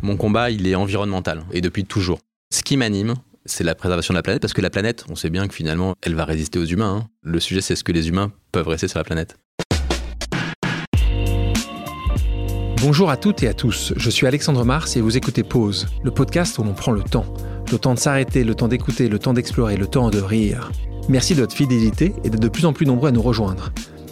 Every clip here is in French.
Mon combat, il est environnemental, et depuis toujours. Ce qui m'anime, c'est la préservation de la planète, parce que la planète, on sait bien que finalement, elle va résister aux humains. hein. Le sujet, c'est ce que les humains peuvent rester sur la planète. Bonjour à toutes et à tous, je suis Alexandre Mars et vous écoutez Pause, le podcast où l'on prend le temps. Le temps de s'arrêter, le temps d'écouter, le temps d'explorer, le temps de rire. Merci de votre fidélité et d'être de plus en plus nombreux à nous rejoindre.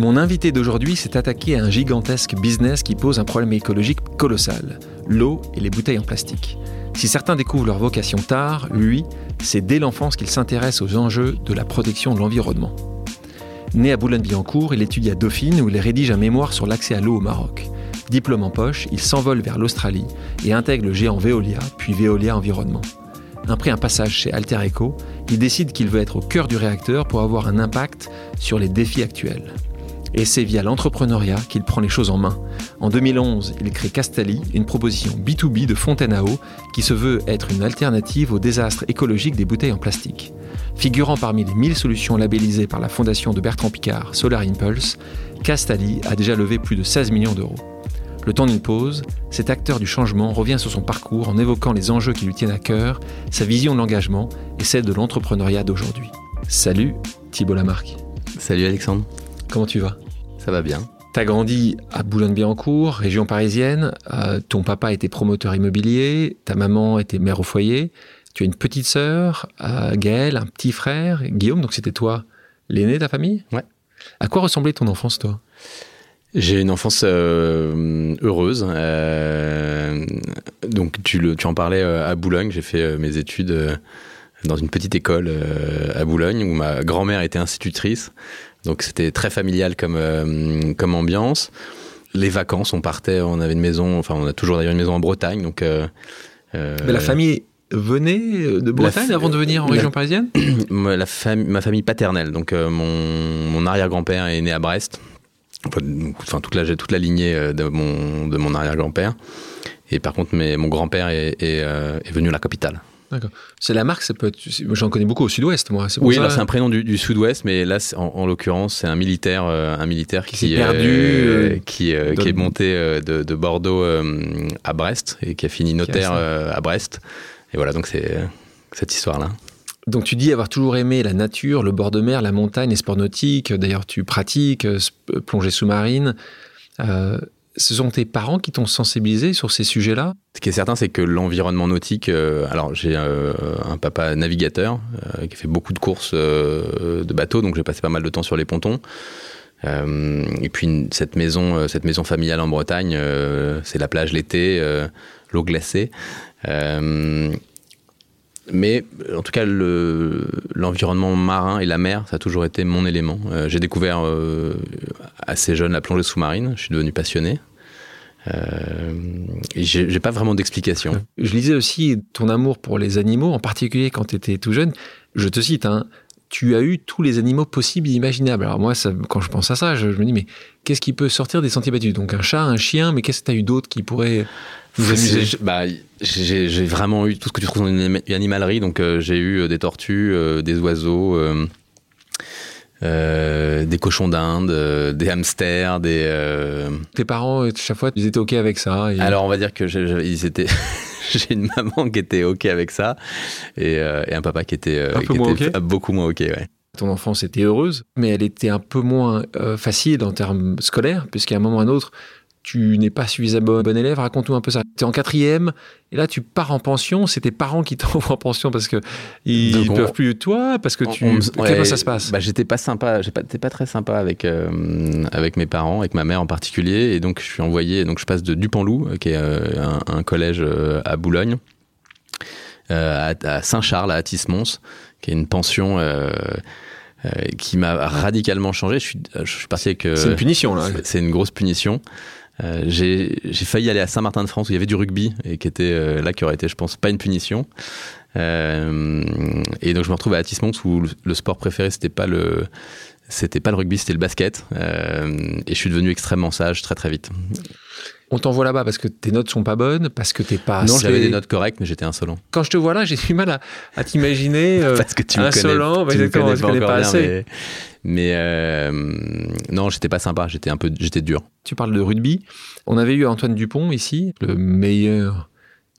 Mon invité d'aujourd'hui s'est attaqué à un gigantesque business qui pose un problème écologique colossal, l'eau et les bouteilles en plastique. Si certains découvrent leur vocation tard, lui, c'est dès l'enfance qu'il s'intéresse aux enjeux de la protection de l'environnement. Né à Boulogne-Billancourt, il étudie à Dauphine où il rédige un mémoire sur l'accès à l'eau au Maroc. Diplôme en poche, il s'envole vers l'Australie et intègre le géant Veolia, puis Veolia Environnement. Après un passage chez Alter Eco, il décide qu'il veut être au cœur du réacteur pour avoir un impact sur les défis actuels. Et c'est via l'entrepreneuriat qu'il prend les choses en main. En 2011, il crée Castali, une proposition B2B de fontaine à eau qui se veut être une alternative au désastre écologique des bouteilles en plastique. Figurant parmi les 1000 solutions labellisées par la fondation de Bertrand Picard, Solar Impulse, Castali a déjà levé plus de 16 millions d'euros. Le temps d'une pause, cet acteur du changement revient sur son parcours en évoquant les enjeux qui lui tiennent à cœur, sa vision de l'engagement et celle de l'entrepreneuriat d'aujourd'hui. Salut Thibault Lamarck. Salut Alexandre, Comment tu vas? Ça va bien. T'as grandi à Boulogne-Billancourt, région parisienne. Euh, ton papa était promoteur immobilier, ta maman était mère au foyer. Tu as une petite sœur, euh, Gaëlle, un petit frère, Guillaume. Donc c'était toi l'aîné de ta famille? Ouais. À quoi ressemblait ton enfance, toi? J'ai une enfance euh, heureuse. euh, donc tu, le, tu en parlais euh, à Boulogne. J'ai fait mes études dans une petite école à Boulogne où ma grand-mère était institutrice. Donc c'était très familial comme, euh, comme ambiance. Les vacances, on partait, on avait une maison, enfin on a toujours d'ailleurs une maison en Bretagne. Donc, euh, euh, Mais La famille venait de Bretagne avant de venir en la- région parisienne ma, la fam- ma famille paternelle, donc mon, mon arrière-grand-père est né à Brest. Enfin, toute, la, toute la lignée de mon, de mon arrière-grand-père. Et par contre, mes- mon grand-père est, est, est venu à la capitale. D'accord. C'est la marque, ça peut être. J'en connais beaucoup au sud-ouest, moi. Oui, ça- alors c'est un prénom du, du sud-ouest, mais là, en, en l'occurrence, c'est un militaire, euh, un militaire Qui qui, s'est perdu, euh, qui, euh, qui est monté de, de Bordeaux à Brest et qui a fini notaire à Brest. Et voilà, donc c'est cette histoire-là. Donc tu dis avoir toujours aimé la nature, le bord de mer, la montagne, les sports nautiques. D'ailleurs, tu pratiques plongée sous-marine. Ce sont tes parents qui t'ont sensibilisé sur ces sujets-là? Ce qui est certain, c'est que l'environnement nautique. euh, alors, j'ai euh, un papa navigateur euh, qui fait beaucoup de courses de bateaux, donc j'ai passé pas mal de temps sur les pontons. Et puis cette maison, familiale en Bretagne, c'est la plage l'été, l'eau glacée. Euh, mais en tout cas, le- l'environnement marin et la mer, ça a toujours été mon élément. Euh, j'ai découvert euh, assez jeune la plongée sous-marine. Je suis devenu passionné. Euh, j'ai pas vraiment d'explication. Je lisais aussi ton amour pour les animaux, en particulier quand tu étais tout jeune. Je te cite, hein, tu as eu tous les animaux possibles et imaginables. Alors moi, ça- quand je pense à ça, je, je me dis, mais qu'est-ce qui peut sortir des sentiers battus? Donc un chat, un chien, mais qu'est-ce que tu as eu d'autre qui pourrait nous amuser? bah, j'ai vraiment eu tout ce que tu trouves dans une anim- animalerie. Donc, euh, j'ai eu euh, des tortues, euh, des oiseaux, euh, des cochons d'Inde, des hamsters, des. Tes parents, euh, chaque fois, ils étaient OK avec ça. et- Alors, on va dire que ils étaient. J'ai une maman qui était OK avec ça et, euh, et un papa qui était, euh, Un peu qui moins était OK beaucoup moins OK. Ouais. ton enfance était heureuse, mais elle était un peu moins euh, facile en termes scolaires, puisqu'à un moment ou à un autre, tu n'es pas suffisamment bon élève. Raconte-nous un peu ça. Tu es en quatrième et là tu pars en pension. C'est tes parents qui t'envoient en pension parce que ils ne peuvent plus de toi, parce que tu. comment ça se passe? bah, J'étais pas sympa. J'étais pas, pas très sympa avec euh, avec mes parents, avec ma mère en particulier, et donc je suis envoyé. Donc je passe de Dupanloup, qui est un, un, collège à Boulogne, à, à Saint-Charles, à Atis-Mons, qui est une pension. Euh, qui m'a radicalement changé. Je suis, je suis parti avec. c'est une punition, là. C'est une grosse punition. Euh, j'ai failli aller à Saint-Martin-de-France où il y avait du rugby et qui était euh, là qui aurait été, je pense, pas une punition. Euh, et donc je me retrouve à Atis où le, sport préféré c'était pas le c'était pas le rugby, c'était le basket. et je suis devenu extrêmement sage très très vite. On t'envoie là-bas parce que tes notes sont pas bonnes, parce que t'es pas. Non, j'avais des notes correctes, mais j'étais insolent. Quand je te vois là, j'ai du mal à, t'imaginer euh, parce que tu insolent. Me connais, tu me connais pas, assez. Mais, euh, non, j'étais pas sympa. J'étais un peu, j'étais dur. Tu parles de rugby. On avait eu Antoine Dupont ici, le meilleur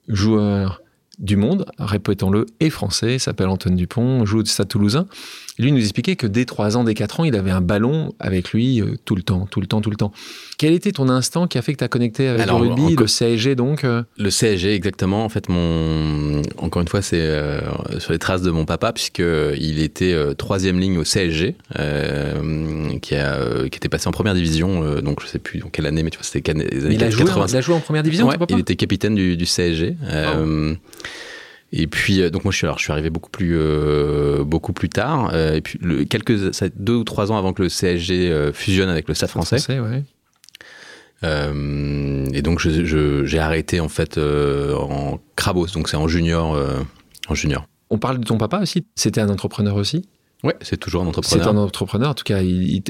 joueur du monde, répétons-le, et français, s'appelle Antoine Dupont, joue de Stade Toulousain. Lui nous expliquait que dès 3 ans, dès 4 ans, il avait un ballon avec lui euh, tout le temps, tout le temps, tout le temps. Quel était ton instant qui a fait que tu as connecté avec le rugby, le CSG donc euh Le CSG, exactement. En fait, mon... encore une fois, c'est euh, sur les traces de mon papa, puisqu'il était troisième ligne au CSG, qui, a, qui était passé en première division, donc je sais plus dans quelle année, mais tu vois, c'était les années il a, joué, il a joué en première division, Il était capitaine du, du CSG. Et puis euh, donc moi je suis alors je suis arrivé beaucoup plus euh, beaucoup plus tard euh, et puis le, quelques deux ou trois ans avant que le CSG fusionne avec le Stade Français. français ouais. et donc j'ai arrêté en fait en Crabos donc c'est en junior en junior. On parle de ton papa aussi. C'était un entrepreneur aussi. Ouais, c'est toujours un entrepreneur. C'est un entrepreneur, en tout cas. Il,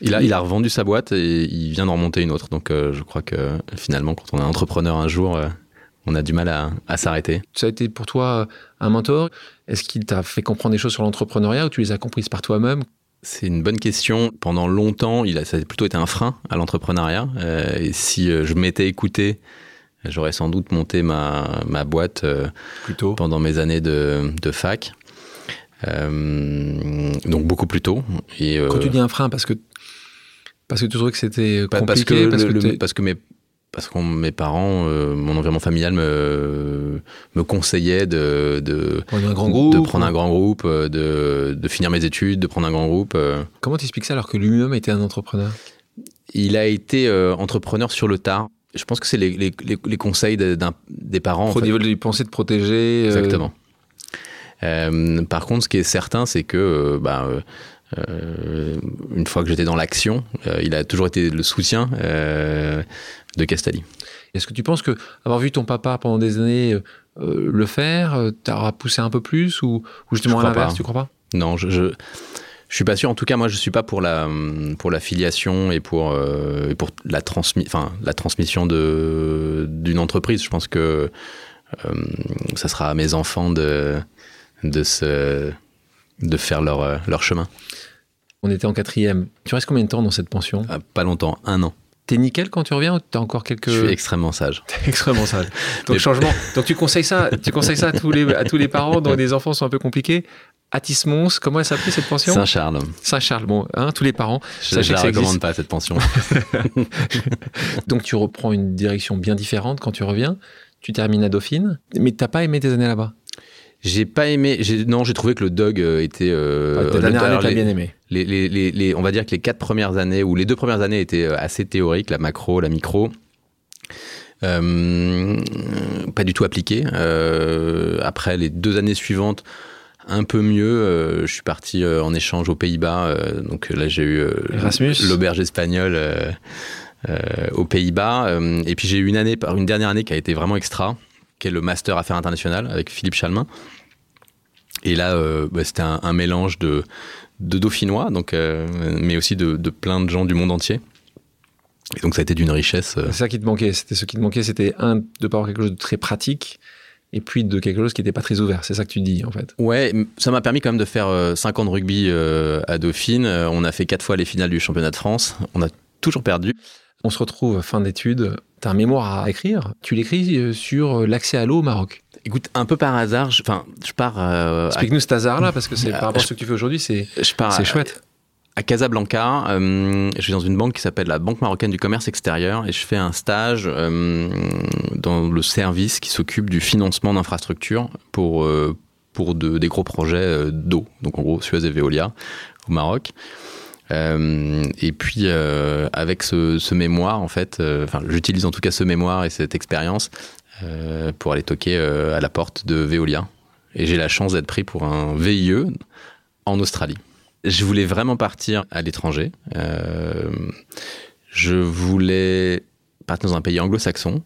il, a, il a revendu sa boîte et il vient d'en remonter une autre. Donc, je crois que finalement, quand on est entrepreneur un jour, on a du mal à, s'arrêter. Ça a été pour toi un mentor Est-ce qu'il t'a fait comprendre des choses sur l'entrepreneuriat ou tu les as comprises par toi-même? C'est une bonne question. Pendant longtemps, il a, ça a plutôt été un frein à l'entrepreneuriat. Euh, et si euh, je m'étais écouté, j'aurais sans doute monté ma, ma boîte euh, plutôt. pendant mes années de, de fac. donc beaucoup plus tôt. Et, Quand tu dis un frein, parce que, parce que tu trouvais que c'était compliqué parce que, parce, que parce que mes parce que mes parents, euh, mon environnement familial me, me conseillait de, de, prendre un grand groupe, de, prendre un grand groupe, euh, de, de finir mes études, de prendre un grand groupe. Euh. Comment t'expliques ça alors que lui-même était un entrepreneur? Il a été entrepreneur sur le tard. Je pense que c'est les, les, les, conseils des parents. Au niveau de penser de protéger. Exactement. par contre, ce qui est certain, c'est que bah, une fois que j'étais dans l'action, il a toujours été le soutien de Castelli. Est-ce que tu penses que avoir vu ton papa pendant des années euh, euh, le faire, euh, t'aura poussé un peu plus ou, justement à l'inverse, tu crois pas? Non, je, je, je suis pas sûr. En tout cas, moi, je suis pas pour la pour la filiation et pour pour la transmi enfin la transmission de d'une entreprise. Je pense que ça sera à mes enfants de de se de faire leur leur chemin. On était en quatrième. Tu restes combien de temps dans cette pension? Pas longtemps, un an. T'es nickel quand tu reviens ou t'as encore quelques. Je suis extrêmement sage. extrêmement sage. Donc, changement. Donc, tu conseilles ça, tu conseilles ça à tous les, à tous les parents dont les enfants sont un peu compliqués. Atis-Mons, comment elle s'appelle cette pension? Saint-Charles. Saint-Charles, bon, hein, tous les parents. Je ne la recommande pas cette pension. Donc tu reprends une direction bien différente quand tu reviens. Tu termines à Dauphine, mais t'as pas aimé tes années là-bas? J'ai pas aimé. Non, j'ai trouvé que le dog euh, était. Euh, ta dernière année, t'as bien aimé. Les, les, les, on va dire que les quatre premières années ou les deux premières années étaient euh, assez théoriques, la macro, la micro. Euh, pas du tout appliqué. Euh, après les deux années suivantes, un peu mieux. je suis parti en échange aux Pays-Bas. donc là, j'ai eu l'auberge espagnole aux Pays-Bas. et puis j'ai eu une année, une dernière année qui a été vraiment extra qui est le Master Affaires internationales avec Philippe Chalmin. Et là, euh, bah, c'était un, mélange de, de dauphinois, donc, euh, mais aussi de, plein de gens du monde entier. Et donc ça a été d'une richesse. Euh. C'est ça qui te manquait. C'était ce qui te manquait, c'était un de pas avoir quelque chose de très pratique, et puis de quelque chose qui n'était pas très ouvert. C'est ça que tu dis en fait. Ouais, ça m'a permis quand même de faire 5 ans de rugby à Dauphine. On a fait quatre fois les finales du championnat de France. On a toujours perdu. On se retrouve fin d'études tu as un mémoire à écrire, tu l'écris euh, sur euh, l'accès à l'eau au Maroc. Écoute, un peu par hasard, je, je pars. Euh, Explique-nous cet hasard-là, parce que c'est par rapport à ce que tu fais aujourd'hui, c'est chouette. à Casablanca, je suis dans une banque qui s'appelle la Banque marocaine du commerce extérieur et je fais un stage dans le service qui s'occupe du financement d'infrastructures pour, pour de, des gros projets d'eau, donc en gros Suez et Veolia au Maroc. Euh, et puis euh, avec ce, ce, mémoire, en fait, euh, enfin, j'utilise en tout cas ce mémoire et cette expérience pour aller toquer à la porte de Veolia. Et j'ai la chance d'être pris pour un VIE en Australie. Je voulais vraiment partir à l'étranger. je voulais partir dans un pays anglo-saxon.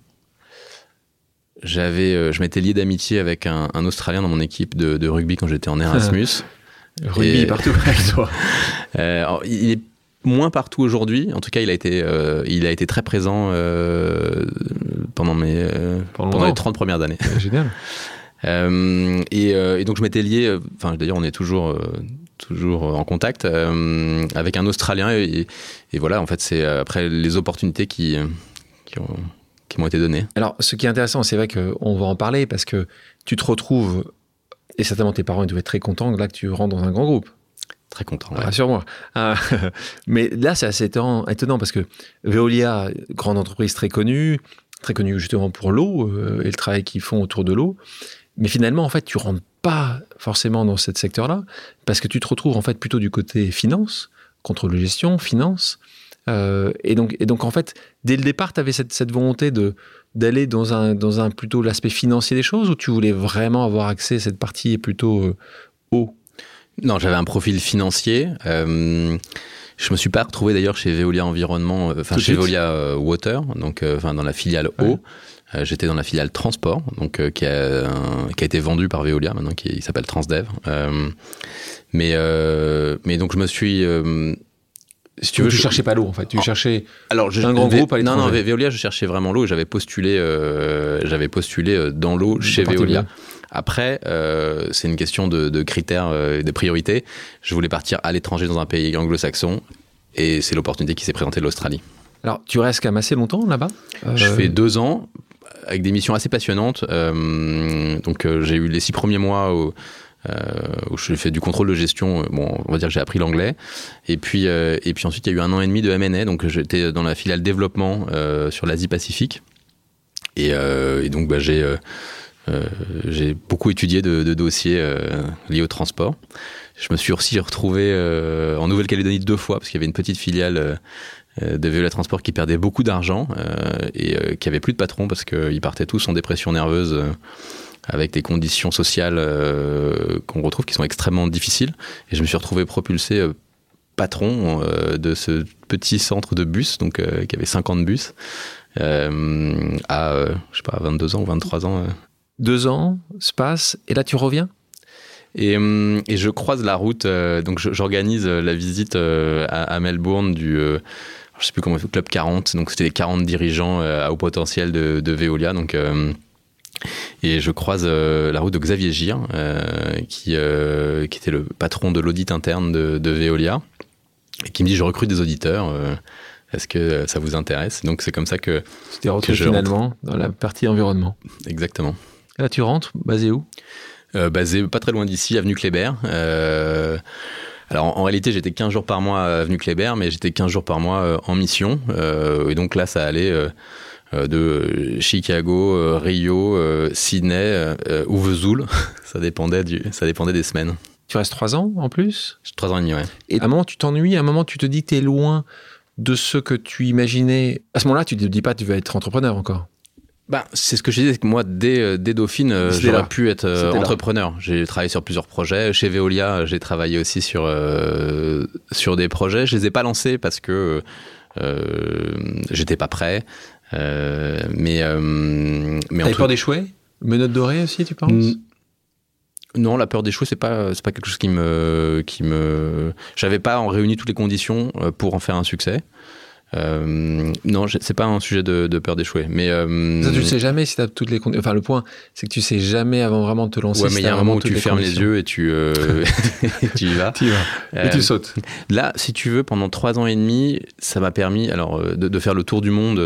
J'avais, je m'étais lié d'amitié avec un, un, Australien dans mon équipe de, de rugby quand j'étais en Erasmus. Rugby partout avec toi. Euh, il est moins partout aujourd'hui. En tout cas, il a été, euh, il a été très présent euh, pendant, mes, pendant, les 30 premières années. génial. Et, donc, je m'étais lié, enfin, d'ailleurs, on est toujours, toujours en contact avec un Australien. Et, voilà, en fait, c'est après les opportunités qui, qui qui m'ont été données. Alors, ce qui est intéressant, c'est vrai qu'on va en parler parce que tu te retrouves et certainement tes parents ils devaient être très contents là que tu rentres dans un grand groupe. Très content. Rassure-moi. Ah, mais là, c'est assez étonnant, parce que Veolia, grande entreprise très connue, très connue justement pour l'eau euh, et le travail qu'ils font autour de l'eau. Mais finalement, en fait, tu rentres pas forcément dans ce secteur-là parce que tu te retrouves en fait plutôt du côté finance, contrôle de gestion, finance. Euh, et, donc, et donc, en fait, dès le départ, tu avais cette, cette volonté de, d'aller dans un, dans un plutôt l'aspect financier des choses ou tu voulais vraiment avoir accès à cette partie plutôt euh, haut? Non, j'avais un profil financier. Euh, je me suis pas retrouvé d'ailleurs chez Veolia Environnement, euh, enfin chez Veolia euh, Water, donc enfin dans la filiale eau. J'étais dans la filiale transport, donc qui, a, qui a été vendue par Veolia maintenant, qui s'appelle Transdev. mais mais donc je me suis si tu veux, tu cherchais pas l'eau en fait, tu cherchais alors je, un grand groupe Non, non, Veolia, je cherchais vraiment l'eau. J'avais postulé, euh, j'avais postulé euh, dans l'eau chez Veolia. Après, euh, c'est une question de, de critères, de priorités. Je voulais partir à l'étranger dans un pays anglo-saxon, et c'est l'opportunité qui s'est présentée de l'Australie. Alors, tu restes quand même assez longtemps là-bas Je fais deux ans avec des missions assez passionnantes. donc, j'ai eu les six premiers mois au où je fais du contrôle de gestion. Euh, bon, on va dire que j'ai appris l'anglais. Et puis, euh, et puis ensuite, il y a eu un an et demi de M&A, donc j'étais dans la filiale développement sur l'Asie-Pacifique. Et, et, donc, bah, j'ai j'ai beaucoup étudié de, de dossiers liés au transport. Je me suis aussi retrouvé en Nouvelle-Calédonie deux fois parce qu'il y avait une petite filiale de Veolia Transport qui perdait beaucoup d'argent et qui avait plus de patron parce qu'ils partaient tous en dépression nerveuse avec des conditions sociales euh, qu'on retrouve qui sont extrêmement difficiles. Et je me suis retrouvé propulsé euh, patron euh, de ce petit centre de bus, donc qui avait 50 bus, à je sais pas 22 ans ou 23 ans. Deux ans se passent et là tu reviens? Et, et, je croise la route, donc j'organise la visite à, Melbourne du, je sais plus comment, Club 40, donc c'était les 40 dirigeants à haut potentiel de, de Veolia, donc et je croise euh, la route de Xavier Gir, euh, qui, euh, qui était le patron de l'audit interne de, de, Veolia, et qui me dit Je recrute des auditeurs. Est-ce que ça vous intéresse? Donc c'est comme ça que. Tu t'es finalement dans la partie environnement. Exactement. là, tu rentres, basé où? Basé pas très loin d'ici, avenue Kléber. alors en, réalité, j'étais 15 jours par mois à avenue Kléber, mais j'étais 15 jours par mois en mission. et donc là, ça allait de Chicago, euh, Rio, euh, Sydney ou Vesoul. ça, dépendait du, ça dépendait des semaines. Tu restes trois ans en plus? Trois ans et demi, ouais. Et à un moment, tu t'ennuies, à un moment, tu te dis que tu es loin de ce que tu imaginais. À ce moment-là, tu te dis pas tu vas être entrepreneur encore. Bah, c'est ce que je disais, que moi, dès, dès Dauphine, j'aurais pu être entrepreneur. J'ai travaillé sur plusieurs projets. Chez Veolia, j'ai travaillé aussi sur, sur des projets. Je les ai pas lancés parce que euh, j'étais pas prêt. Euh, mais euh, mais T'avais peur d'échouer Menottes dorées aussi, tu penses? Non, la peur d'échouer, c'est pas c'est pas quelque chose qui me qui me. J'avais pas en réuni toutes les conditions euh, pour en faire un succès. Euh, non, c'est pas un sujet de, peur d'échouer. Mais euh, ça, tu le sais jamais si tu as toutes les conditions. Enfin, le point, c'est que tu sais jamais avant vraiment de te lancer. Ouais, mais il y a un moment où tu fermes les yeux et tu, euh, tu y vas. tu y vas. et tu sautes. Là, si tu veux, pendant trois ans et demi, ça m'a permis alors de, de, faire le tour du monde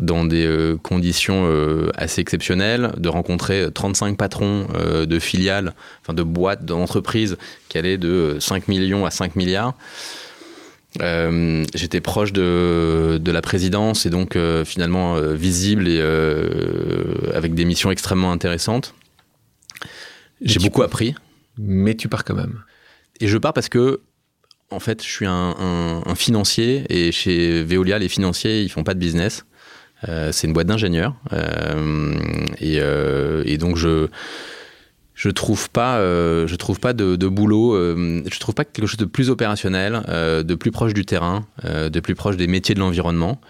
dans des conditions assez exceptionnelles, de rencontrer 35 patrons de filiales, enfin de boîtes, d'entreprises qui allaient de 5 millions à 5 milliards. Euh, j'étais proche de, de, la présidence et donc euh, finalement euh, visible et avec des missions extrêmement intéressantes. J'ai beaucoup appris. Mais tu pars quand même. Et je pars parce que, en fait, je suis un, un, financier et chez Veolia, les financiers, ils font pas de business. c'est une boîte d'ingénieurs. Et, et, donc, je je trouve pas, euh, je trouve pas de, boulot, euh, je trouve pas quelque chose de plus opérationnel, euh, de plus proche du terrain, de plus proche des métiers de l'environnement.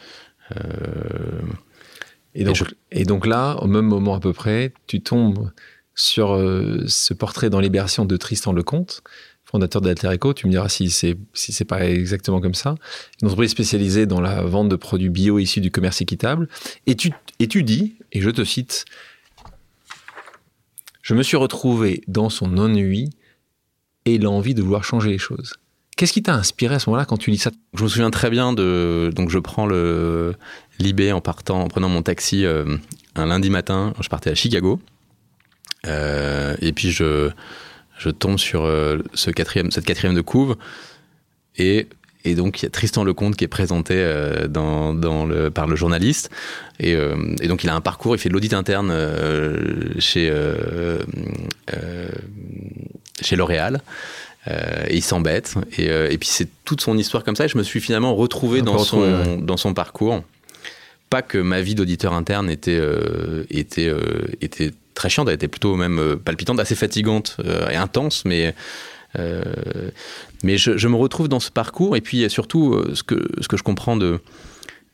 Et donc, et, donc, là, au même moment à peu près, tu tombes sur ce portrait dans Libération de Tristan Lecomte, fondateur d'Alter Eco. Tu me diras si c'est si c'est pas exactement comme ça. Une entreprise spécialisée dans la vente de produits bio issus du commerce équitable. Et tu, et tu dis, et je te cite, je me suis retrouvé dans son ennui et l'envie de vouloir changer les choses. Qu'est-ce qui t'a inspiré à ce moment-là quand tu lis ça? Je me souviens très bien de. Donc, je prends le Libé en partant, en prenant mon taxi euh, un lundi matin. Je partais à Chicago. Euh, et puis, je, je tombe sur euh, ce quatrième, cette quatrième de couve. Et et donc, il y a Tristan Lecomte qui est présenté euh, dans, dans le, par le journaliste. Et, euh, et, donc, il a un parcours, il fait de l'audit interne euh, chez, chez L'Oréal. et il s'embête. Et, et, puis, c'est toute son histoire comme ça. Et je me suis finalement retrouvé dans son, dans son parcours. Pas que ma vie d'auditeur interne était, était, était très chiante, elle était plutôt même palpitante, assez fatigante et intense, mais mais je, me retrouve dans ce parcours et puis surtout euh, ce que, ce que je comprends de,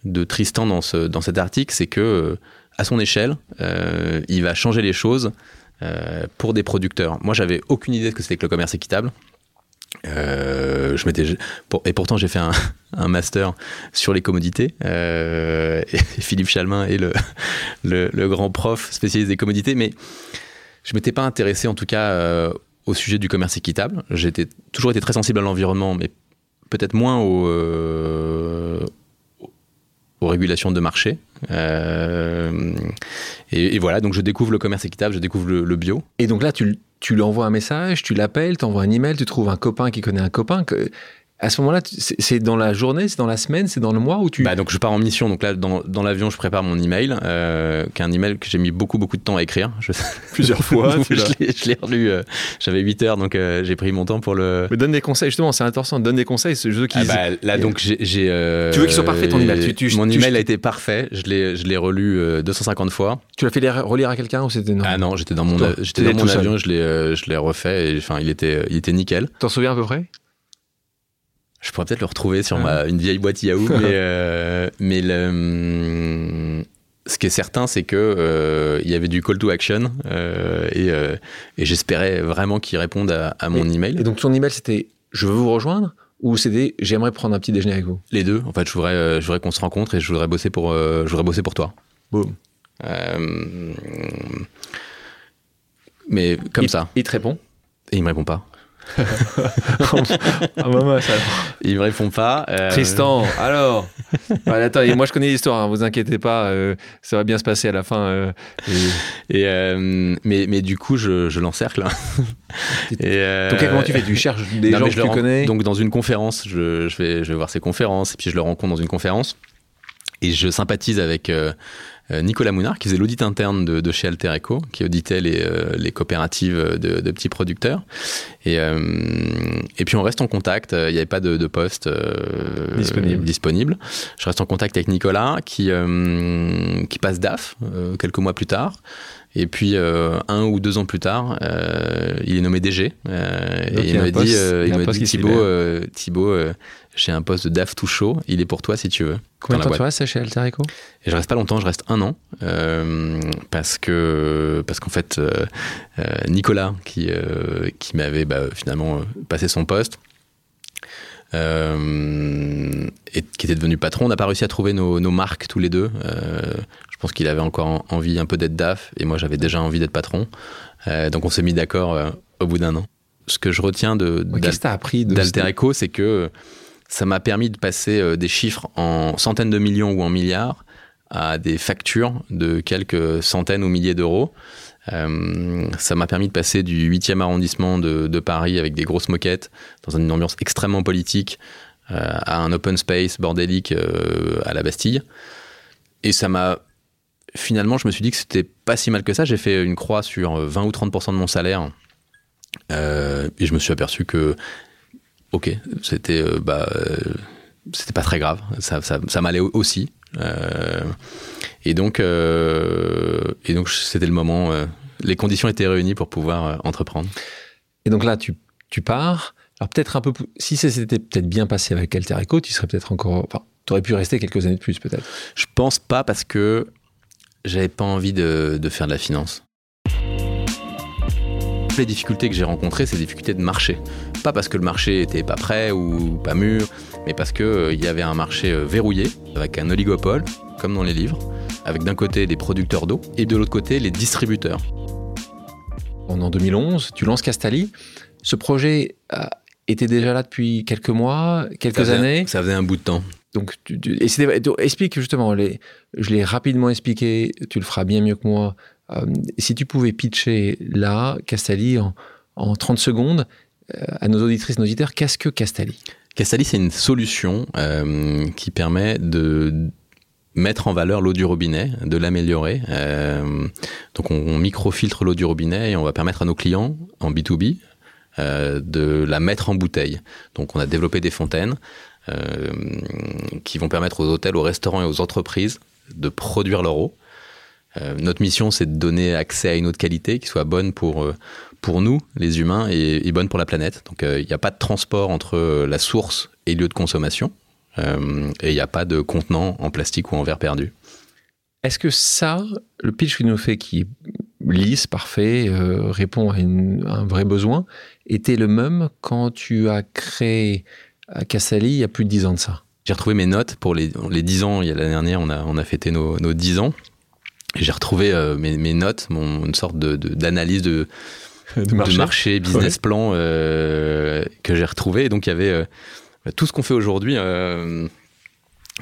de Tristan dans, ce, dans cet article, c'est que euh, à son échelle, il va changer les choses pour des producteurs. Moi, j'avais aucune idée de ce que c'était que le commerce équitable. je m'étais et pourtant j'ai fait un, un, master sur les commodités. Philippe Chalmin est le, le, le, grand prof spécialiste des commodités, mais je m'étais pas intéressé en tout cas au sujet du commerce équitable. J'ai toujours été très sensible à l'environnement, mais peut-être moins aux, euh, aux, régulations de marché. Euh, et, voilà, donc je découvre le commerce équitable, je découvre le, bio. Et donc là, tu, tu lui envoies un message, tu l'appelles, tu envoies un email, tu trouves un copain qui connaît un copain. À ce moment-là, c'est dans la journée, c'est dans la semaine, c'est dans le mois où tu. Bah donc je pars en mission. Donc là, dans, dans l'avion, je prépare mon email, euh, qui est un email que j'ai mis beaucoup beaucoup de temps à écrire. Plusieurs fois. je l'ai relu. Euh, J'avais 8 heures, donc euh, j'ai pris mon temps pour le. Mais donne des conseils justement. C'est intéressant. Donne des conseils. Ce jeu qui. Ah bah, là donc j'ai. Euh, tu veux qu'il soit parfait ton email tu, Mon email a été parfait. Je l'ai je l'ai relu 250 fois. Tu l'as fait relire à quelqu'un ou c'était non Ah non, j'étais dans mon j'étais dans mon avion. Je l'ai je l'ai refait. Enfin, il était il était nickel. T'en souviens à peu près? Je pourrais peut-être le retrouver sur ma, une vieille boîte Yahoo, mais, euh, mais le, hum, ce qui est certain, c'est que euh, il y avait du call to action euh, et, et j'espérais vraiment qu'il réponde à, à mon email. Et donc ton email, c'était je veux vous rejoindre ou c'était j'aimerais prendre un petit déjeuner avec vous? Les deux. En fait, je voudrais, je voudrais qu'on se rencontre et je voudrais bosser pour, je voudrais bosser pour toi. Boum. mais comme ça. Il te répond? Et il me répond pas. ah, maman, ça... Il me répond pas. Euh. Tristan, alors attends, Moi, je connais l'histoire, hein, vous inquiétez pas, euh, ça va bien se passer à la fin. Euh, et, mais, mais du coup, je, je l'encercle. et, donc, comment tu fais? Tu cherches des gens que tu connais? Donc, dans une conférence, je, je, vais, je vais voir ces conférences, et puis je le rencontre dans une conférence. Et je sympathise avec euh, Nicolas Mounard, qui faisait l'audit interne de, chez Alter Eco, qui auditait les, euh, les coopératives de, petits producteurs. Et, euh, et puis on reste en contact. Il n'y avait pas de, de poste disponible. disponible. Je reste en contact avec Nicolas, qui, qui passe DAF quelques mois plus tard. Et puis un ou deux ans plus tard, il est nommé DG. et il, m'a dit, il m'a dit Thibaut, Thibaut j'ai un poste de DAF tout chaud, il est pour toi si tu veux. Combien de temps tu restes chez Alter Eco Et je reste pas longtemps, je reste un an, euh, parce que parce qu'en fait euh, euh, Nicolas qui qui m'avait bah, finalement passé son poste. et qui était devenu patron, on n'a pas réussi à trouver nos, nos marques tous les deux. je pense qu'il avait encore envie un peu d'être DAF et moi j'avais déjà envie d'être patron. donc on s'est mis d'accord au bout d'un an. Ce que je retiens de, d'Alter Eco, c'est que ça m'a permis de passer euh, des chiffres en centaines de millions ou en milliards à des factures de quelques centaines ou milliers d'euros. Euh, ça m'a permis de passer du 8e arrondissement de, Paris avec des grosses moquettes, dans une ambiance extrêmement politique, euh, à un open space bordélique à la Bastille. Et ça m'a. Finalement, je me suis dit que c'était pas si mal que ça. J'ai fait une croix sur 20 ou 30% de mon salaire. et je me suis aperçu que, ok, c'était bah, c'était pas très grave. Ça, ça, ça m'allait aussi. et donc, et donc c'était le moment. les conditions étaient réunies pour pouvoir entreprendre. Et donc là, tu, tu pars. Alors peut-être un peu, si ça s'était peut-être bien passé avec Alter Echo, tu serais peut-être encore, enfin, tu aurais pu rester quelques années de plus peut-être. Je pense pas parce que j'avais pas envie de, de, faire de la finance. Les difficultés que j'ai rencontrées, c'est des difficultés de marché. Pas parce que le marché était pas prêt ou pas mûr, mais parce qu'il euh, y avait un marché euh, verrouillé, avec un oligopole, comme dans les livres, avec d'un côté les producteurs d'eau et de l'autre côté les distributeurs. En 2011, tu lances Castali. Ce projet était déjà là depuis quelques mois, quelques années. Ça faisait un bout de temps. Donc, tu, explique justement, les, je l'ai rapidement expliqué, tu le feras bien mieux que moi. Euh, si tu pouvais pitcher là, Castali, en, en 30 secondes, euh, à nos auditrices, nos auditeurs, qu'est-ce que Castali Castali, c'est une solution euh, qui permet de mettre en valeur l'eau du robinet, de l'améliorer. Euh, donc on, on microfiltre l'eau du robinet et on va permettre à nos clients en B2B euh, de la mettre en bouteille. Donc on a développé des fontaines qui vont permettre aux hôtels, aux restaurants et aux entreprises de produire leur eau. Notre mission, c'est de donner accès à une eau de qualité qui soit bonne pour, pour nous, les humains, et, et bonne pour la planète. Donc il n'y a pas de transport entre la source et le lieu de consommation. et il n'y a pas de contenant en plastique ou en verre perdu. Est-ce que ça, le pitch qu'il nous fait, qui est lisse, parfait, répond à, une, à, un vrai besoin, était le même quand tu as créé Cassali il y a plus de 10 ans de ça? J'ai retrouvé mes notes pour les, les 10 ans. L'année dernière, on a, on a fêté nos, nos 10 ans. J'ai retrouvé euh, mes, mes, notes, mon, une sorte d'analyse de, de, de, marché. de, marché. business ouais. plan euh, que j'ai retrouvé. Et donc, il y avait euh, tout ce qu'on fait aujourd'hui, euh,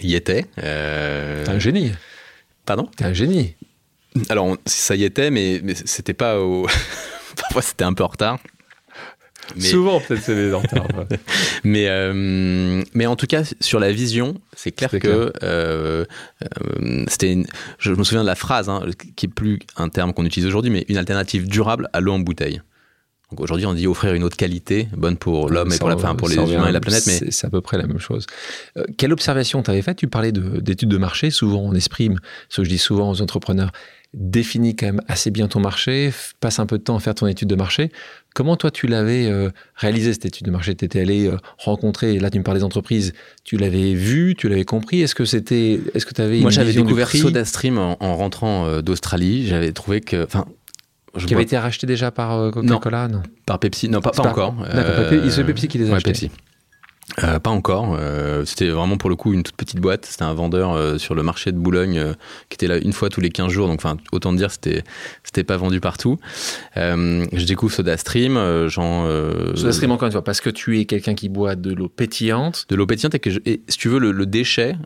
y était. T'es un génie. Pardon? T'es un génie. Alors, on, ça y était, mais, mais c'était pas au. Parfois, c'était un peu en retard. Mais... Souvent, peut-être, c'est des retard. mais, euh, mais en tout cas, sur la vision, c'est clair que clair. Euh, euh, c'était. Une... Je me souviens de la phrase, hein, qui est plus un terme qu'on utilise aujourd'hui, mais une alternative durable à l'eau en bouteille. Donc aujourd'hui, on dit offrir une de qualité, bonne pour l'homme et pour, la, enfin, pour les humains et la planète. Mais c'est à peu près la même chose. Euh, quelle observation tu avais faite? Tu parlais d'études de, de, marché. Souvent, on exprime, ce que je dis souvent aux entrepreneurs, définis quand même assez bien ton marché, passe un peu de temps à faire ton étude de marché. Comment toi tu l'avais euh, réalisé cette étude de marché? Tu étais allé euh, rencontrer, là tu me parles des entreprises, tu l'avais vu, tu l'avais compris? Est-ce que c'était, est-ce que tu avais Moi j'avais découvert SodaStream en, en rentrant euh, d'Australie. J'avais trouvé que, enfin, je qui vois... avait été racheté déjà par Coca-Cola non. non. Par Pepsi Non, pas, pas, pas encore. D'accord, c'est Pepsi qui les a ouais, achetés. Pepsi. Euh, pas encore. Euh, c'était vraiment pour le coup une toute petite boîte. C'était un vendeur euh, sur le marché de Boulogne euh, qui était là une fois tous les 15 jours. Donc, enfin, autant dire, c'était c'était pas vendu partout. Euh, je découvre SodaStream. J'en. SodaStream encore une fois parce que tu es quelqu'un qui boit de l'eau pétillante. De l'eau pétillante et que je, et, si tu veux le, le déchet.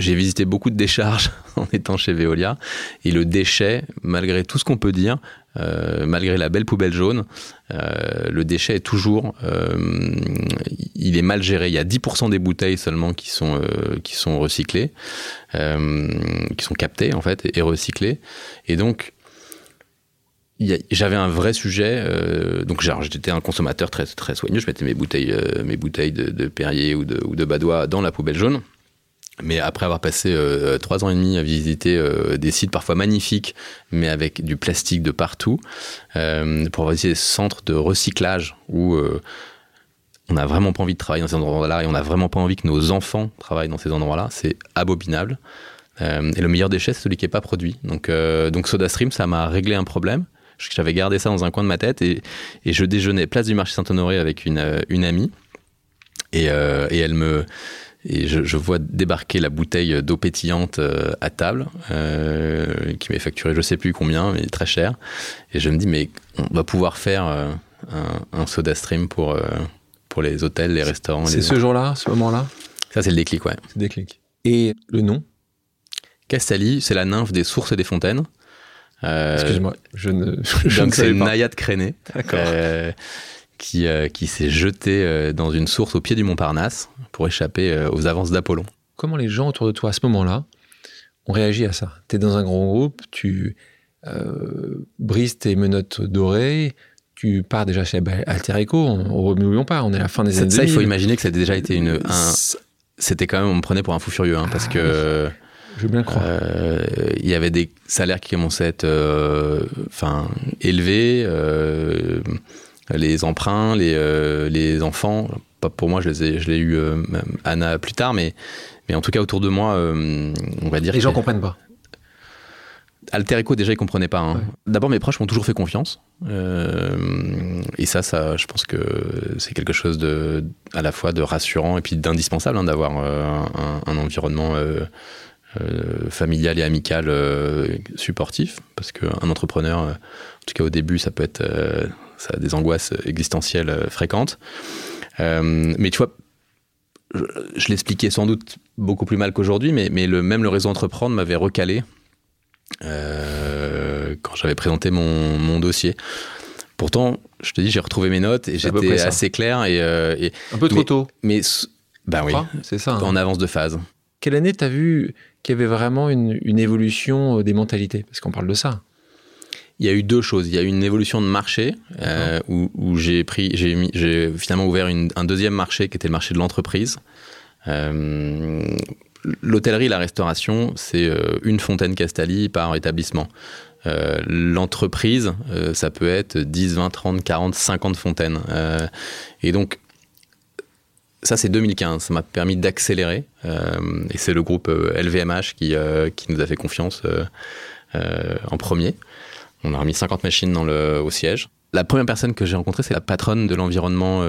J'ai visité beaucoup de décharges en étant chez Veolia et le déchet, malgré tout ce qu'on peut dire, euh, malgré la belle poubelle jaune, euh, le déchet est toujours, euh, il est mal géré. Il y a 10% des bouteilles seulement qui sont qui sont recyclées, qui sont captées en fait et, recyclées. Et donc j'avais un vrai sujet. Donc, j'étais un consommateur très très soigneux. Je mettais mes bouteilles mes bouteilles de, de Perrier ou de, ou de Badois dans la poubelle jaune. Mais après avoir passé euh, trois ans et demi à visiter euh, des sites parfois magnifiques, mais avec du plastique de partout, euh, pour visité des centres de recyclage où on n'a vraiment pas envie de travailler dans ces endroits-là et on n'a vraiment pas envie que nos enfants travaillent dans ces endroits-là, c'est abominable. Et le meilleur déchet, c'est celui qui n'est pas produit. Donc, donc SodaStream, ça m'a réglé un problème. J'avais gardé ça dans un coin de ma tête et, je déjeunais place du marché Saint-Honoré avec une, amie. Et elle me et je, je, vois débarquer la bouteille d'eau pétillante euh, à table, euh, qui m'est facturée je sais plus combien, mais très cher. Et je me dis, mais on va pouvoir faire euh, un, un, soda stream pour, pour les hôtels, les restaurants. C'est ce jour-là, ce moment-là? Ça, c'est le déclic, ouais. C'est le déclic. Et le nom? Castali, c'est la nymphe des sources et des fontaines. Euh, Excuse-moi, je ne. Je donc c'est naïade crénée euh, qui, euh, qui s'est jetée dans une source au pied du Mont Parnasse pour échapper aux avances d'Apollon. Comment les gens autour de toi à ce moment-là ont réagi à ça? Tu es dans un grand groupe, tu brises tes menottes dorées, tu pars déjà chez Alter Eco, on ne pas, on est à la fin des années Ça, il faut imaginer que ça a déjà été une. C'était quand même, on me prenait pour un fou furieux, hein, parce ah que. Je veux bien croire. Euh, il y avait des salaires qui commençaient à être euh, élevés, euh, les emprunts, les, les enfants. Pas pour moi, je les ai, je l'ai eu Anna plus tard, mais, mais en tout cas autour de moi, on va dire. Les gens comprennent pas. Alter Eco, déjà, ils comprenaient pas. Hein. D'abord, mes proches m'ont toujours fait confiance. et ça, ça, je pense que c'est quelque chose de, à la fois de rassurant et puis d'indispensable hein, d'avoir un, un, environnement euh, familial et amical euh, supportif, parce qu'un entrepreneur, euh, en tout cas au début, ça peut être ça a des angoisses existentielles fréquentes. mais tu vois, je, l'expliquais sans doute beaucoup plus mal qu'aujourd'hui, mais, mais le, même le réseau Entreprendre m'avait recalé quand j'avais présenté mon, mon, dossier. Pourtant, je te dis, j'ai retrouvé mes notes et j'étais assez clair. Et, Un peu trop tôt. Mais, bah oui, c'est ça. Hein. En avance de phase. Quelle année t'as vu qu'il y avait vraiment une, évolution euh, des mentalités? Parce qu'on parle de ça. Il y a eu deux choses. Il y a eu une évolution de marché euh, où, j'ai pris, j'ai finalement ouvert un deuxième marché qui était le marché de l'entreprise. Euh, l'hôtellerie, la restauration, c'est une fontaine Castali par établissement. L'entreprise, ça peut être 10, 20, 30, 40, 50 fontaines. et donc, ça, c'est 2015. Ça m'a permis d'accélérer. Euh, et c'est le groupe LVMH euh, qui, euh, qui nous a fait confiance en premier. On a remis 50 machines dans le, au siège. La première personne que j'ai rencontrée, c'est la patronne de l'environnement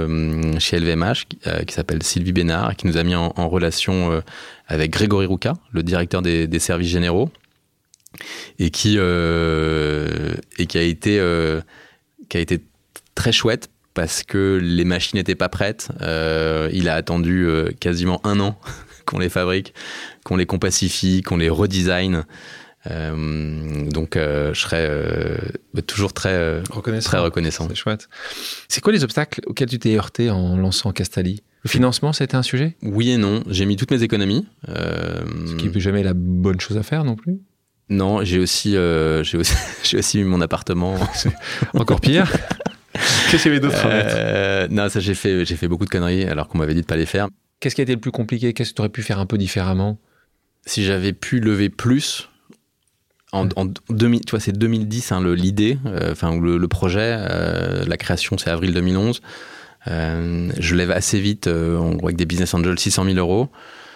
chez LVMH, qui, s'appelle Sylvie Bénard, qui nous a mis en, relation avec Grégory Rouca, le directeur des, des services généraux, et qui, et qui, a été, qui a été très chouette parce que les machines n'étaient pas prêtes. Euh, il a attendu euh, quasiment un an qu'on les fabrique, qu'on les compacifie, qu'on les redesign. Euh, donc je serais toujours très reconnaissant. Très reconnaissant. C'est chouette. C'est quoi les obstacles auxquels tu t'es heurté en lançant Castali Le financement, c'était un sujet? Oui et non. J'ai mis toutes mes économies. Ce qui n'est jamais la bonne chose à faire non plus? Non, j'ai aussi, j'ai aussi, aussi mis mon appartement. Encore pire. Qu'est-ce qu'il y avait d'autre euh, Non, ça j'ai fait, j'ai fait beaucoup de conneries alors qu'on m'avait dit de pas les faire. Qu'est-ce qui a été le plus compliqué? Qu'est-ce que tu aurais pu faire un peu différemment? Si j'avais pu lever plus, en, en 2000, tu vois, c'est 2010 hein, l'idée, euh, enfin le, projet, euh, la création c'est avril 2011. je lève assez vite, en gros avec des business angels, 600 000 euros.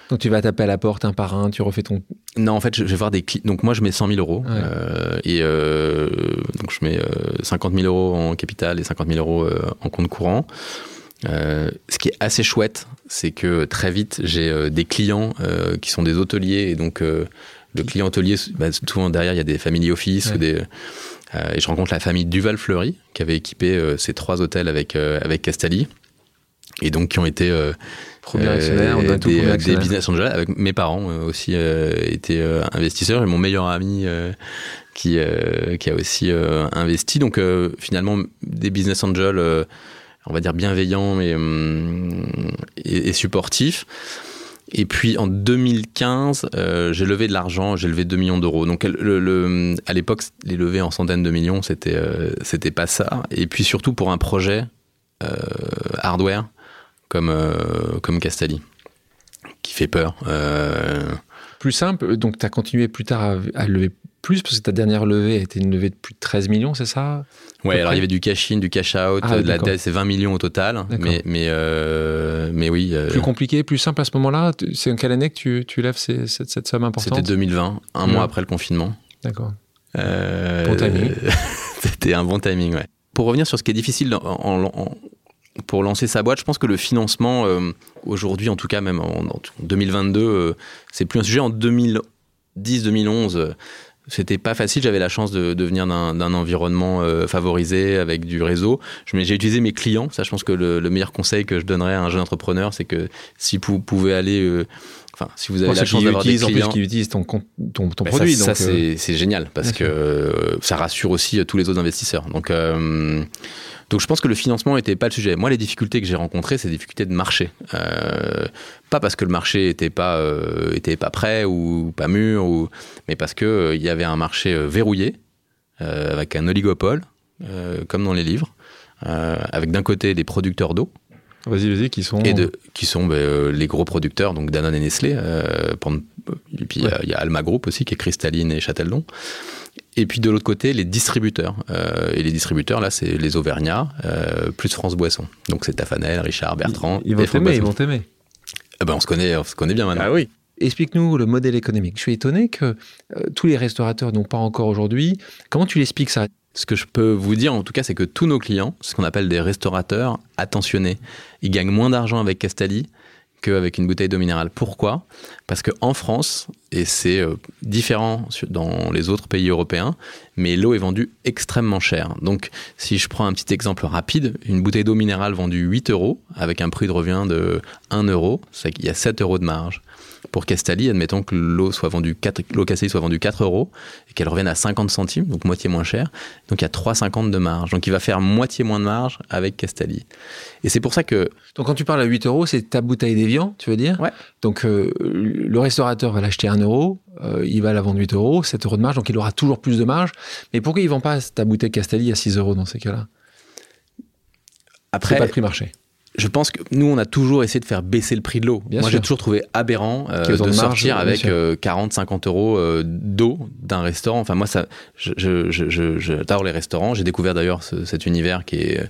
Donc tu vas taper à la porte un par un, tu refais ton. Non, en fait, je vais voir des clients. Donc moi, je mets 100 000 euros. Euh, et euh, donc je mets 50 euh, 000 euros en capital et 50 000 euros en compte courant. ce qui est assez chouette, c'est que très vite, j'ai des clients qui sont des hôteliers. Et donc, le client hôtelier, bah, souvent derrière, il y a des family office ou des. et je rencontre la famille Duval-Fleury, qui avait équipé ces trois hôtels avec, avec Castali. Et donc, qui ont été Premier actionnaire, on a tout des, des business angels avec mes parents euh, aussi euh, étaient euh, investisseurs et mon meilleur ami qui qui a aussi investi donc finalement des business angels on va dire bienveillants et, et, et supportifs et puis en 2015, j'ai levé de l'argent, j'ai levé 2 millions d'euros. Donc à l'époque, les levées en centaines de millions, c'était c'était pas ça. Et puis surtout pour un projet hardware comme, euh, comme Castelli, qui fait peur. Euh. Plus simple, donc tu as continué plus tard à, lever plus, parce que ta dernière levée a été une levée de plus de 13 millions, c'est ça Ouais, alors il y avait du cash-in, du cash-out, ah, de la dette, c'est 20 millions au total. Mais, mais, euh, mais oui. Plus compliqué, plus simple à ce moment-là C'est en quelle année que tu, tu lèves cette, cette, somme importante? C'était 2020, un mois après le confinement. D'accord. bon timing. C'était un bon timing, ouais. Pour revenir sur ce qui est difficile en, pour lancer sa boîte. Je pense que le financement, euh, aujourd'hui, en tout cas, même en, 2022, euh, c'est plus un sujet. En 2010-2011, euh, c'était pas facile. J'avais la chance de, venir d'un environnement favorisé avec du réseau. J'ai utilisé mes clients. Ça, je pense que le, meilleur conseil que je donnerais à un jeune entrepreneur, c'est que si vous pouvez aller enfin, si vous avez la chance d'avoir des clients, qui utilisent ton, ton, ton ben produit. Ça, ça c'est génial parce que ça rassure aussi tous les autres investisseurs. Donc donc je pense que le financement n'était pas le sujet. Moi, les difficultés que j'ai rencontrées, c'est des difficultés de marché. Euh, pas parce que le marché n'était pas, euh, était pas prêt ou pas mûr, ou, mais parce qu'il euh, il y avait un marché verrouillé, avec un oligopole, comme dans les livres, avec d'un côté des producteurs d'eau, Vas-y, vas-y, qui sont et de, qui sont ben, les gros producteurs, donc Danone et Nestlé. et puis il y, a Alma Group aussi, qui est cristalline et Châteldon. Et puis de l'autre côté, les distributeurs. Euh, et les distributeurs, là, c'est les Auvergnats, euh, plus France Boisson. Donc c'est Tafanel, Richard, Bertrand. Ils, vont t'aimer, ils vont t'aimer. Eh ben, on, se connaît, on se connaît bien maintenant. Ah oui. Explique-nous le modèle économique. Je suis étonné que euh, tous les restaurateurs n'ont pas encore aujourd'hui. Comment tu l'expliques ça? Ce que je peux vous dire, en tout cas, c'est que tous nos clients, ce qu'on appelle des restaurateurs attentionnés, ils gagnent moins d'argent avec Castali qu'avec une bouteille d'eau minérale. Pourquoi? Parce qu'en France, et c'est euh, différent dans les autres pays européens, mais l'eau est vendue extrêmement cher. Donc, si je prends un petit exemple rapide, une bouteille d'eau minérale vendue 8 euros, avec un prix de revient de 1 euro, c'est qu'il y a 7 euros de marge. Pour Castali, admettons que l'eau soit vendue 4, l'eau Castali soit vendue 4 euros et qu'elle revienne à 50 centimes, donc moitié moins cher. Donc il y a 3,50 de marge. Donc il va faire moitié moins de marge avec Castali. Et c'est pour ça que. Donc quand tu parles à 8 euros, c'est ta bouteille d'évian, tu veux dire? Ouais. Donc euh, le restaurateur va l'acheter 1 euro, euh, il va la vendre 8 euros, 7 euros de marge, donc il aura toujours plus de marge. Mais pourquoi il ne vend pas ta bouteille Castali à 6 euros dans ces cas-là? Après. C'est pas le prix marché je pense que nous, on a toujours essayé de faire baisser le prix de l'eau. Moi, j'ai toujours trouvé aberrant euh, de, sortir avec 40-50 euh, euros euh, d'eau d'un restaurant. Enfin, moi, ça, j'adore les restaurants. J'ai découvert d'ailleurs cet univers qui est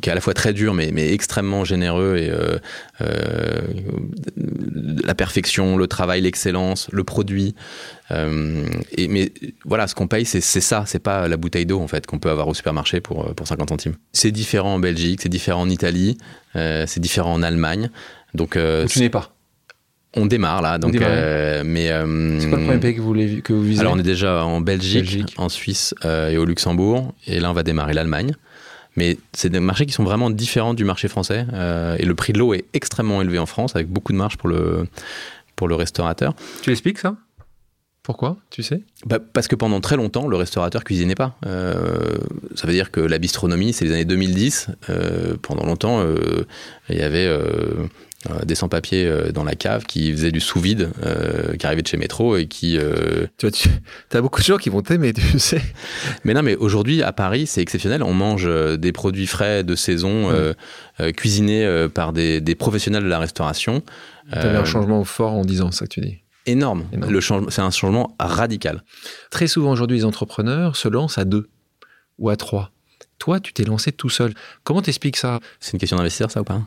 qui est à la fois très dur mais, mais extrêmement généreux et euh, euh, la perfection, le travail, l'excellence, le produit. et, mais voilà, ce qu'on paye, c'est ça, c'est pas la bouteille d'eau en fait qu'on peut avoir au supermarché pour, pour 50 centimes. C'est différent en Belgique, c'est différent en Italie, c'est différent en Allemagne. Donc, tu n'es pas on démarre là, donc mais c'est quoi le premier pays que vous, que vous visez? Alors on est déjà en Belgique, en Suisse et au Luxembourg, et là on va démarrer l'Allemagne. Mais c'est des marchés qui sont vraiment différents du marché français. Euh, et le prix de l'eau est extrêmement élevé en France, avec beaucoup de marge pour le, pour le restaurateur. Tu l'expliques ça? Pourquoi? Tu sais? Bah, Parce que pendant très longtemps, le restaurateur cuisinait pas. Euh, ça veut dire que la bistronomie, c'est les années 2010. Euh, pendant longtemps, il y avait des sans-papiers euh, dans la cave qui faisaient du sous-vide, euh, qui arrivaient de chez Métro et qui. Tu vois, tu as beaucoup de gens qui vont t'aimer, tu sais. Mais non, mais aujourd'hui, à Paris, c'est exceptionnel. On mange des produits frais de saison, cuisinés par des, professionnels de la restauration. Tu avais un changement fort en disant ça que tu dis. Énorme. Le c'est un changement radical. Très souvent aujourd'hui, les entrepreneurs se lancent à deux ou à trois. Toi, tu t'es lancé tout seul. Comment t'expliques ça? C'est une question d'investisseur, ça ou pas?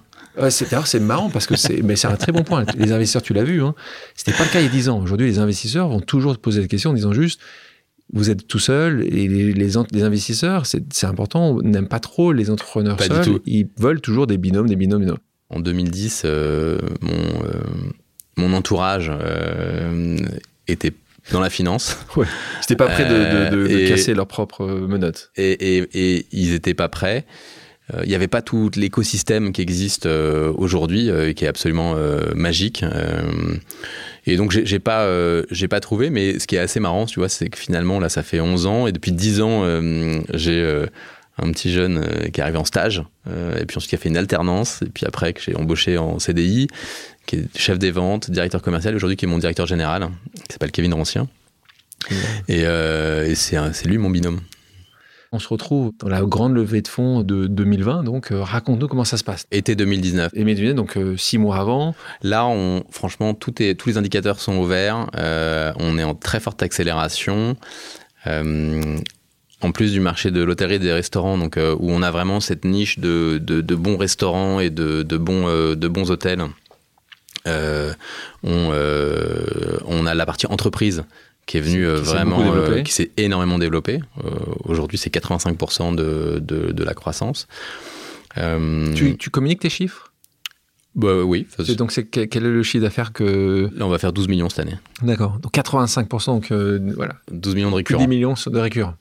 C'est marrant parce que c'est, mais c'est un très bon point. Les investisseurs, tu l'as vu, hein, c'était pas le cas il y a 10 ans. Aujourd'hui, les investisseurs vont toujours te poser la question en disant juste, vous êtes tout seul et les, les, investisseurs, c'est, important, n'aiment pas trop les entrepreneurs pas seuls. Du tout. Ils veulent toujours des binômes, des binômes, des binômes. En 2010, euh, mon, euh, mon entourage euh, était dans la finance. Ouais. Ils n'étaient pas prêts de, de, de, casser leurs propres menottes. Et, et, et ils n'étaient pas prêts. Euh, il n'y avait pas tout l'écosystème qui existe euh, aujourd'hui euh, et qui est absolument magique. Et donc j'ai pas j'ai pas trouvé, mais ce qui est assez marrant, tu vois, c'est que finalement là ça fait 11 ans et depuis 10 ans j'ai un petit jeune qui est arrivé en stage et puis ensuite qui a fait une alternance et puis après que j'ai embauché en CDI, qui est chef des ventes, directeur commercial aujourd'hui qui est mon directeur général, qui s'appelle Kevin Rancien. Et, et c'est lui mon binôme. On se retrouve dans la grande levée de fonds de 2020. Donc, euh, raconte-nous comment ça se passe. Été 2019. Et 2019, donc euh, six mois avant. Là, on, franchement, tout est, tous les indicateurs sont ouverts. Euh, on est en très forte accélération. en plus du marché de l'hôtellerie et des restaurants, donc, où on a vraiment cette niche de, de, bons restaurants et de, de bons, de bons hôtels. on, on a la partie entreprise qui est venu euh, vraiment, euh, qui s'est énormément développé. Euh, aujourd'hui, c'est 85% de, de, de, la croissance. Tu, tu, communiques tes chiffres? Bah, Oui. Donc, c'est, quel est le chiffre d'affaires que... Là, on va faire 12 millions cette année. D'accord. Donc, 85%, donc voilà. 12 millions de récurrents. 10 millions de récurrents.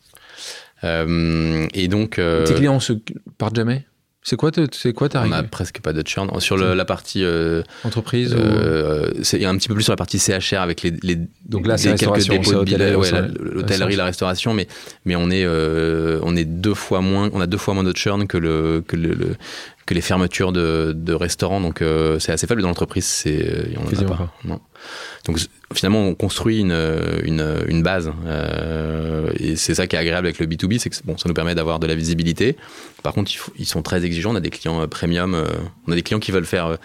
et donc... Tes clients se partent jamais? C'est quoi, c'est quoi ta On n'a presque pas de churn. Sur le- la partie. euh, Entreprise ou- euh, c'est un petit peu plus sur la partie CHR avec les, les Donc là, c'est quelques dépôts de billets, ouais, l'hôtellerie, la restauration, mais mais on est euh, on est deux fois moins, on a deux fois moins de churn que le que le, le- que les fermetures de, de restaurants, donc euh, c'est assez faible dans l'entreprise, c'est on en a pas. pas. Non. Donc finalement, on construit une une, une base euh, et c'est ça qui est agréable avec le B 2 B, c'est que bon, ça nous permet d'avoir de la visibilité. Par contre, ils sont très exigeants. On a des clients euh, premium, euh, on a des clients qui veulent faire,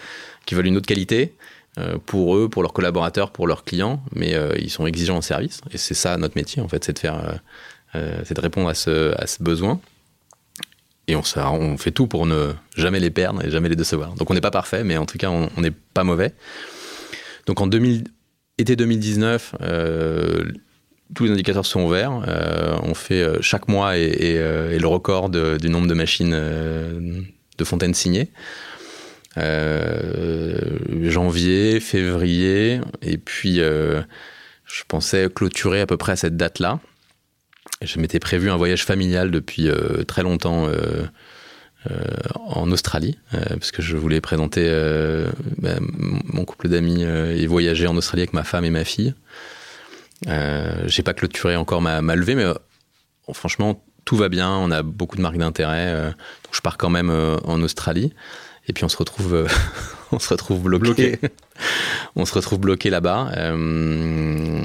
qui veulent une autre qualité pour eux, pour leurs collaborateurs, pour leurs clients, mais ils sont exigeants en service. Et c'est ça notre métier, en fait, c'est de faire, c'est de répondre à ce, à ce besoin. Et on, fait tout pour ne jamais les perdre et jamais les décevoir. Donc on n'est pas parfait, mais en tout cas, on n'est pas mauvais. Donc en 2000, été 2019, euh, tous les indicateurs sont verts. Euh, on fait euh, chaque mois et, le record du nombre de machines de fontaines signées. Janvier, février, et puis je pensais clôturer à peu près à cette date-là. Je m'étais prévu un voyage familial depuis euh, très longtemps euh, euh, en Australie, parce que je voulais présenter bah, mon couple d'amis et voyager en Australie avec ma femme et ma fille. J'ai pas clôturé encore ma, ma levée, mais franchement, tout va bien. On a beaucoup de marques d'intérêt. je pars quand même en Australie. Et puis on se retrouve, on se retrouve bloqué. on se retrouve bloqué là-bas. euh,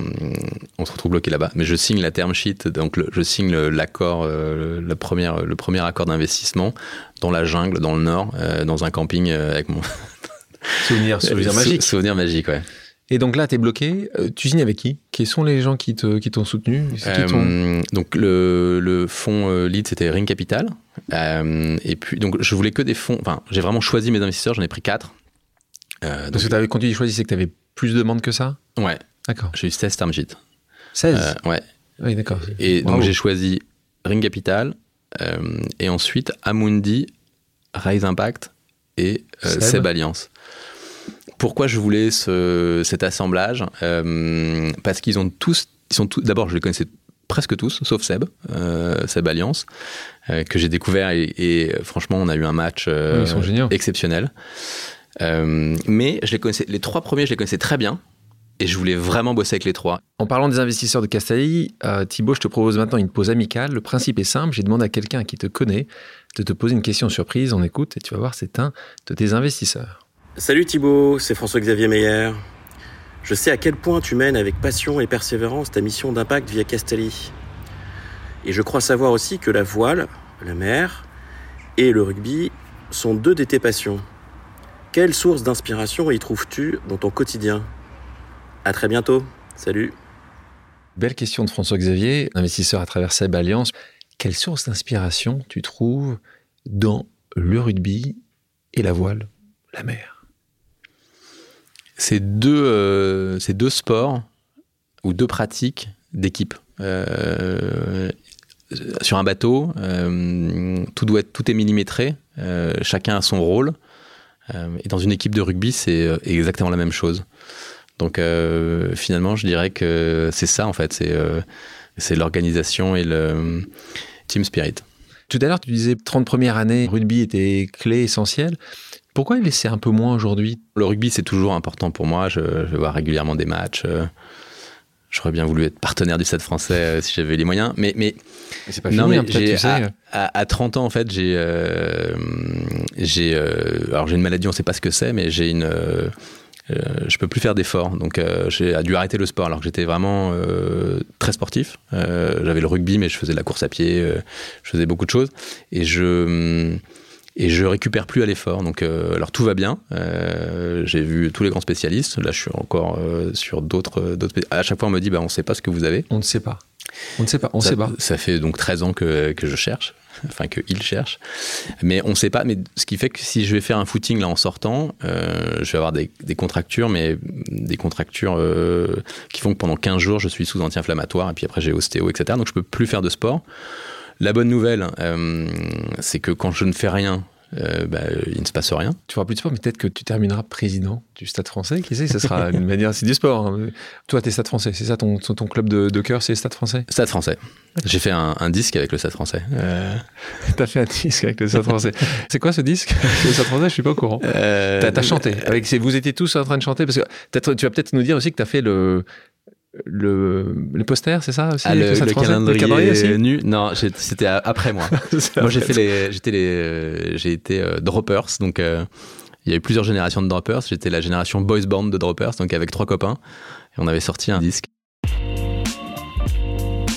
on se retrouve bloqué là-bas. Mais je signe la term sheet, donc le- je signe l'accord, euh, le, premier, le premier accord d'investissement dans la jungle, dans le nord, euh, dans un camping euh, avec mon Souvenir, souvenir Sou- magique. Souvenir magique, ouais. Et donc là, t'es bloqué. Euh, tu signes avec qui? Qui sont les gens qui te- qui t'ont soutenu? Qui donc le, le fonds lead c'était Ring Capital Euh, et puis donc je voulais que des fonds enfin j'ai vraiment choisi mes investisseurs j'en ai pris quatre Euh, Parce que donc, t'avais, quand tu dis choisi, c'est que tu avais plus de demandes que ça? Ouais D'accord. j'ai eu 16 term sheets 16 Euh, ouais Oui, d'accord. et Bravo. donc j'ai choisi Ring Capital euh, et ensuite Amundi Rise Impact et euh, Seb. Seb Alliance pourquoi je voulais ce- cet assemblage? Euh, Parce qu'ils ont tous, ils sont tous. D'abord, je les connaissais presque tous, sauf Seb, euh, Seb Alliance, euh, que j'ai découvert et, et, franchement, on a eu un match euh, Oui, ils sont géniaux. exceptionnel. Euh, mais je les connaissais, les trois premiers, je les connaissais très bien. Et je voulais vraiment bosser avec les trois. En parlant des investisseurs de Castelli, euh, Thibaut, je te propose maintenant une pause amicale. Le principe est simple. J'ai demandé à quelqu'un qui te connaît de te poser une question surprise. On écoute et tu vas voir, c'est un de tes investisseurs. Salut Thibaut, c'est François-Xavier Meyer. Je sais à quel point tu mènes avec passion et persévérance ta mission d'impact via Castelli. Et je crois savoir aussi que la voile, la mer et le rugby sont deux de tes passions. Quelle source d'inspiration y trouves-tu dans ton quotidien? À très bientôt. Salut. Belle question de François-Xavier, investisseur à travers Seb Alliance. Quelle source d'inspiration tu trouves dans le rugby et la voile, la mer? C'est deux, euh, deux sports ou deux pratiques d'équipe. Euh, sur un bateau, euh, tout, doit être, tout est millimétré, euh, chacun a son rôle. Euh, et dans une équipe de rugby, c'est euh, exactement la même chose. Donc euh, finalement, je dirais que c'est ça en fait, c'est euh, l'organisation et le team spirit. Tout à l'heure, tu disais 30 premières années, rugby était clé, essentiel. Pourquoi il laissait un peu moins aujourd'hui? Le rugby, c'est toujours important pour moi. Je, je vois régulièrement des matchs. J'aurais bien voulu être partenaire du Stade français euh, si j'avais les moyens. Mais, mais C'est pas Non, fini, mais hein, tu sais. à, à 30 ans, en fait, j'ai. euh, j'ai euh, alors, j'ai une maladie, on sait pas ce que c'est, mais j'ai une. je peux plus faire d'efforts. Donc, j'ai dû arrêter le sport alors que j'étais vraiment très sportif. J'avais le rugby, mais je faisais de la course à pied, je faisais beaucoup de choses. Et je. Et je récupère plus à l'effort. Donc, euh, alors tout va bien. Euh, j'ai vu tous les grands spécialistes. Là, je suis encore euh, sur d'autres. d'autres À chaque fois, on me dit, bah, on sait pas ce que vous avez. On ne sait pas. On ne sait pas. On ça, sait pas. ça fait donc 13 ans que, que je cherche, enfin qu'il cherche. Mais on ne sait pas. Mais ce qui fait que si je vais faire un footing là en sortant, je vais avoir des, des contractures, mais des contractures qui font que pendant 15 jours, je suis sous anti-inflammatoire et puis après j'ai ostéo, etc. Donc je peux plus faire de sport. La bonne nouvelle, euh, c'est que quand je ne fais rien, euh, bah, il ne se passe rien. Tu feras plus de sport, mais peut-être que tu termineras président du Stade français. Qui sait, ça sera une manière. C'est du sport. Hein. Toi, t'es Stade français, c'est ça ton, ton club de, de cœur, c'est Stade français? Stade français. J'ai fait un, un, disque avec le Stade français. Euh... T'as fait un disque avec le Stade français. c'est quoi ce disque? Le Stade français, je suis pas au courant. Euh... T'as chanté. Avec, vous étiez tous en train de chanter parce que tu vas peut-être nous dire aussi que t'as fait le le, le poster, c'est ça aussi ah, le, le, calendrier, le, calendrier, aussi? nu? Non, c'était après moi. moi, j'ai fait les, j'étais les, j'ai été euh, droppers, donc euh, il y avait plusieurs générations de droppers. J'étais la génération boys band de droppers, donc avec trois copains, et on avait sorti un disque.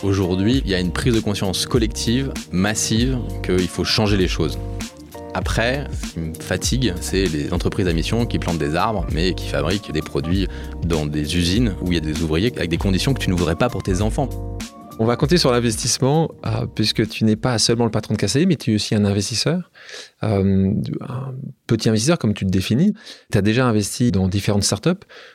Aujourd'hui, il y a une prise de conscience collective, massive, qu'il faut changer les choses. Après, ce qui me fatigue, c'est les entreprises à mission qui plantent des arbres, mais qui fabriquent des produits dans des usines où il y a des ouvriers avec des conditions que tu ne voudrais pas pour tes enfants. On va compter sur l'investissement, euh, puisque tu n'es pas seulement le patron de KCI, mais tu es aussi un investisseur, euh, un petit investisseur comme tu le définis. Tu as déjà investi dans différentes startups.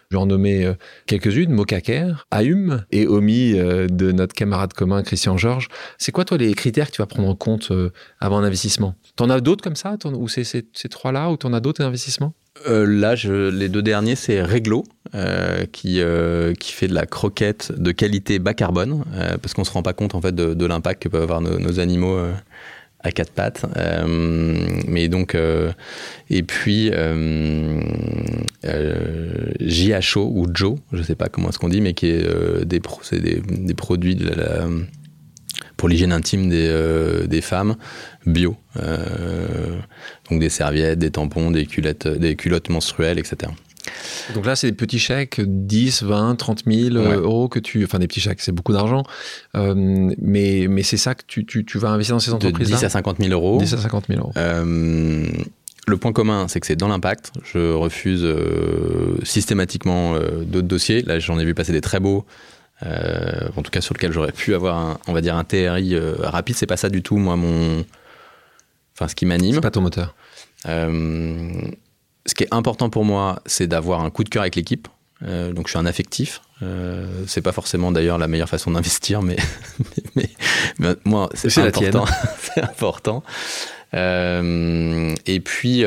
Je vais en nommer euh, quelques-unes, Mokaker, Aum et Omi de notre camarade commun Christian Georges. C'est quoi, toi, les critères que tu vas prendre en compte avant un investissement T'en as d'autres comme ça Ou c'est ces trois-là Ou t'en as d'autres investissements? Euh, là, je, les deux derniers, c'est Reglo, euh, qui, euh, qui fait de la croquette de qualité bas carbone, parce qu'on se rend pas compte en fait de, l'impact que peuvent avoir nos, animaux à quatre pattes. Mais donc, et puis JHO ou Joe, je sais pas comment est-ce qu'on dit, mais qui est des, des, produits de la, pour l'hygiène intime des, euh, des femmes bio. Euh, donc des serviettes, des tampons, des culottes, des culottes menstruelles, etc. Donc là, c'est des petits chèques, 10, 20, 30 000 ouais. euros que tu... Enfin, des petits chèques, c'est beaucoup d'argent. Euh, mais mais c'est ça que tu, tu, tu, vas investir dans ces entreprises-là 10 à 50 000 euros. 10 à 50 000 euros. Euh, le point commun, c'est que c'est dans l'impact. Je refuse euh, systématiquement euh, d'autres dossiers. Là, j'en ai vu passer des très beaux euh, en tout cas sur lequel j'aurais pu avoir un, on va dire un TRI euh, rapide. C'est pas ça du tout moi mon enfin ce qui m'anime. C'est pas ton moteur. Euh, ce qui est important pour moi c'est d'avoir un coup de cœur avec l'équipe. Euh, donc je suis un affectif. C'est pas forcément d'ailleurs la meilleure façon d'investir mais, mais, mais, moi c'est important. C'est important. Et puis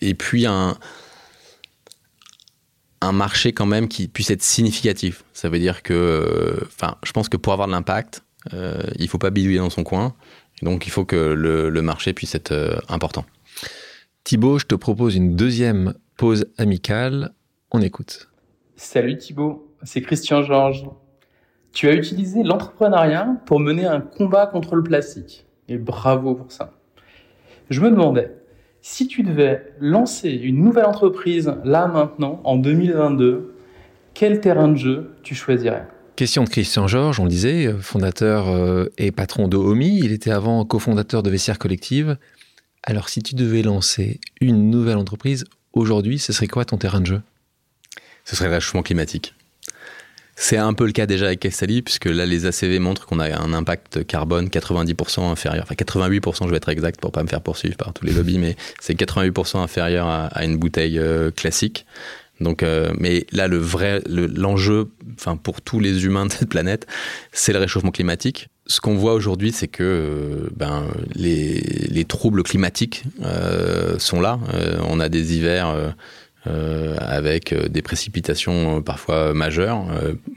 et puis un un marché quand même qui puisse être significatif. Ça veut dire que, enfin, je pense que pour avoir de l'impact, euh, il faut pas bidouiller dans son coin. Donc, il faut que le, le marché puisse être euh, important. Thibaut, je te propose une deuxième pause amicale. On écoute. Salut Thibaut, c'est Christian Georges. Tu as utilisé l'entrepreneuriat pour mener un combat contre le plastique. Et bravo pour ça. Je me demandais, si tu devais lancer une nouvelle entreprise là maintenant, en 2022, quel terrain de jeu tu choisirais? Question de Christian Georges, on le disait, fondateur euh, et patron de Omi. Il était avant cofondateur de Vestiaire Collective. Alors, si tu devais lancer une nouvelle entreprise aujourd'hui, ce serait quoi ton terrain de jeu? Ce serait le réchauffement climatique. C'est un peu le cas déjà avec Castali, puisque là, les ACV montrent qu'on a un impact carbone 90% inférieur, enfin 88%, je vais être exact pour pas me faire poursuivre par tous les lobbies, mais c'est 88% inférieur à, une bouteille euh, classique. Donc, euh, mais là, le vrai, l'enjeu, le, enfin pour tous les humains de cette planète, c'est le réchauffement climatique. Ce qu'on voit aujourd'hui, c'est que euh, ben, les, les, troubles climatiques euh, sont là. on a des hivers euh, avec euh, des précipitations euh, parfois majeures,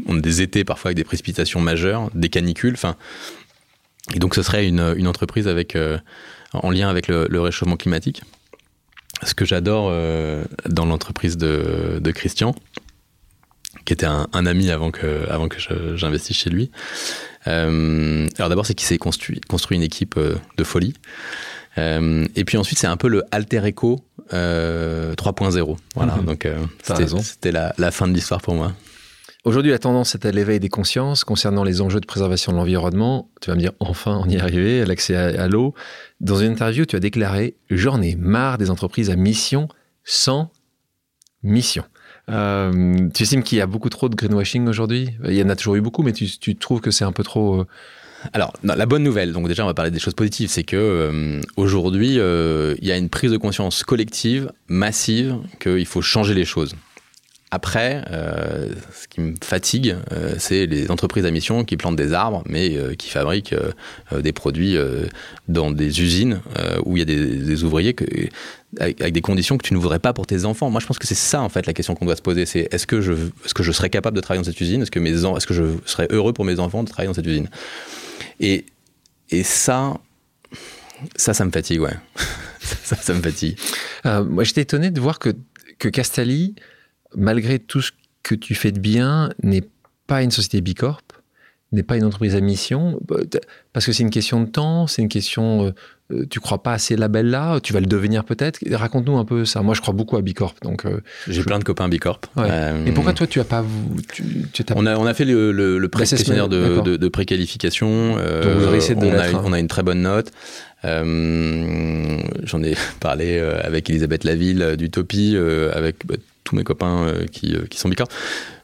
des étés parfois avec des précipitations majeures, des canicules, enfin. Et donc ce serait une, entreprise en lien avec le, réchauffement climatique. Ce que j'adore dans l'entreprise de, Christian, qui était un, ami avant que, j'investisse chez lui. Alors d'abord, c'est qu'il s'est construit une équipe de folie. Euh, et puis ensuite, c'est un peu le alter echo euh, 3.0. Voilà, mmh. donc euh, c'était la, la, fin de l'histoire pour moi. Aujourd'hui, la tendance est à l'éveil des consciences concernant les enjeux de préservation de l'environnement. Tu vas me dire, enfin, on y est arrivé, l'accès à, à l'eau. Dans une interview, tu as déclaré J'en ai marre des entreprises à mission sans mission. Euh, tu estimes qu'il y a beaucoup trop de greenwashing aujourd'hui? Il y en a toujours eu beaucoup, mais tu, tu trouves que c'est un peu trop. Euh, alors, la bonne nouvelle, donc déjà on va parler des choses positives, c'est que euh, aujourd'hui euh, il y a une prise de conscience collective, massive, qu'il faut changer les choses. après, euh, ce qui me fatigue, c'est les entreprises à mission qui plantent des arbres, mais qui fabriquent des produits dans des usines où il y a des, ouvriers avec, des conditions que tu ne voudrais pas pour tes enfants. Moi, je pense que c'est ça, en fait, la question qu'on doit se poser. C'est est-ce que, je, est-ce que je serais capable de travailler dans cette usine? Est-ce que, mes, est-ce que je serais heureux pour mes enfants de travailler dans cette usine? Et, et ça, ça, ça me fatigue, ouais. ça, ça me fatigue. moi, j'étais étonné de voir que, que malgré tout ce que tu fais de bien, n'est pas une société bicorp, n'est pas une entreprise à mission, bah, parce que c'est une question de temps, c'est une question, euh, euh, tu crois pas à ces labels-là, tu vas le devenir peut-être? Raconte-nous un peu ça. Moi, je crois beaucoup à bicorp, donc. Euh, J'ai plein de copains bicorp. Et pourquoi toi, tu as pas, tu, on a on a fait le, le, le questionnaire de, de, de, préqualification. on, a une, on a une très bonne note. J'en ai parlé avec Elisabeth Laville d'Utopie, avec bah, tous mes copains euh, qui, euh, qui, sont bicorps.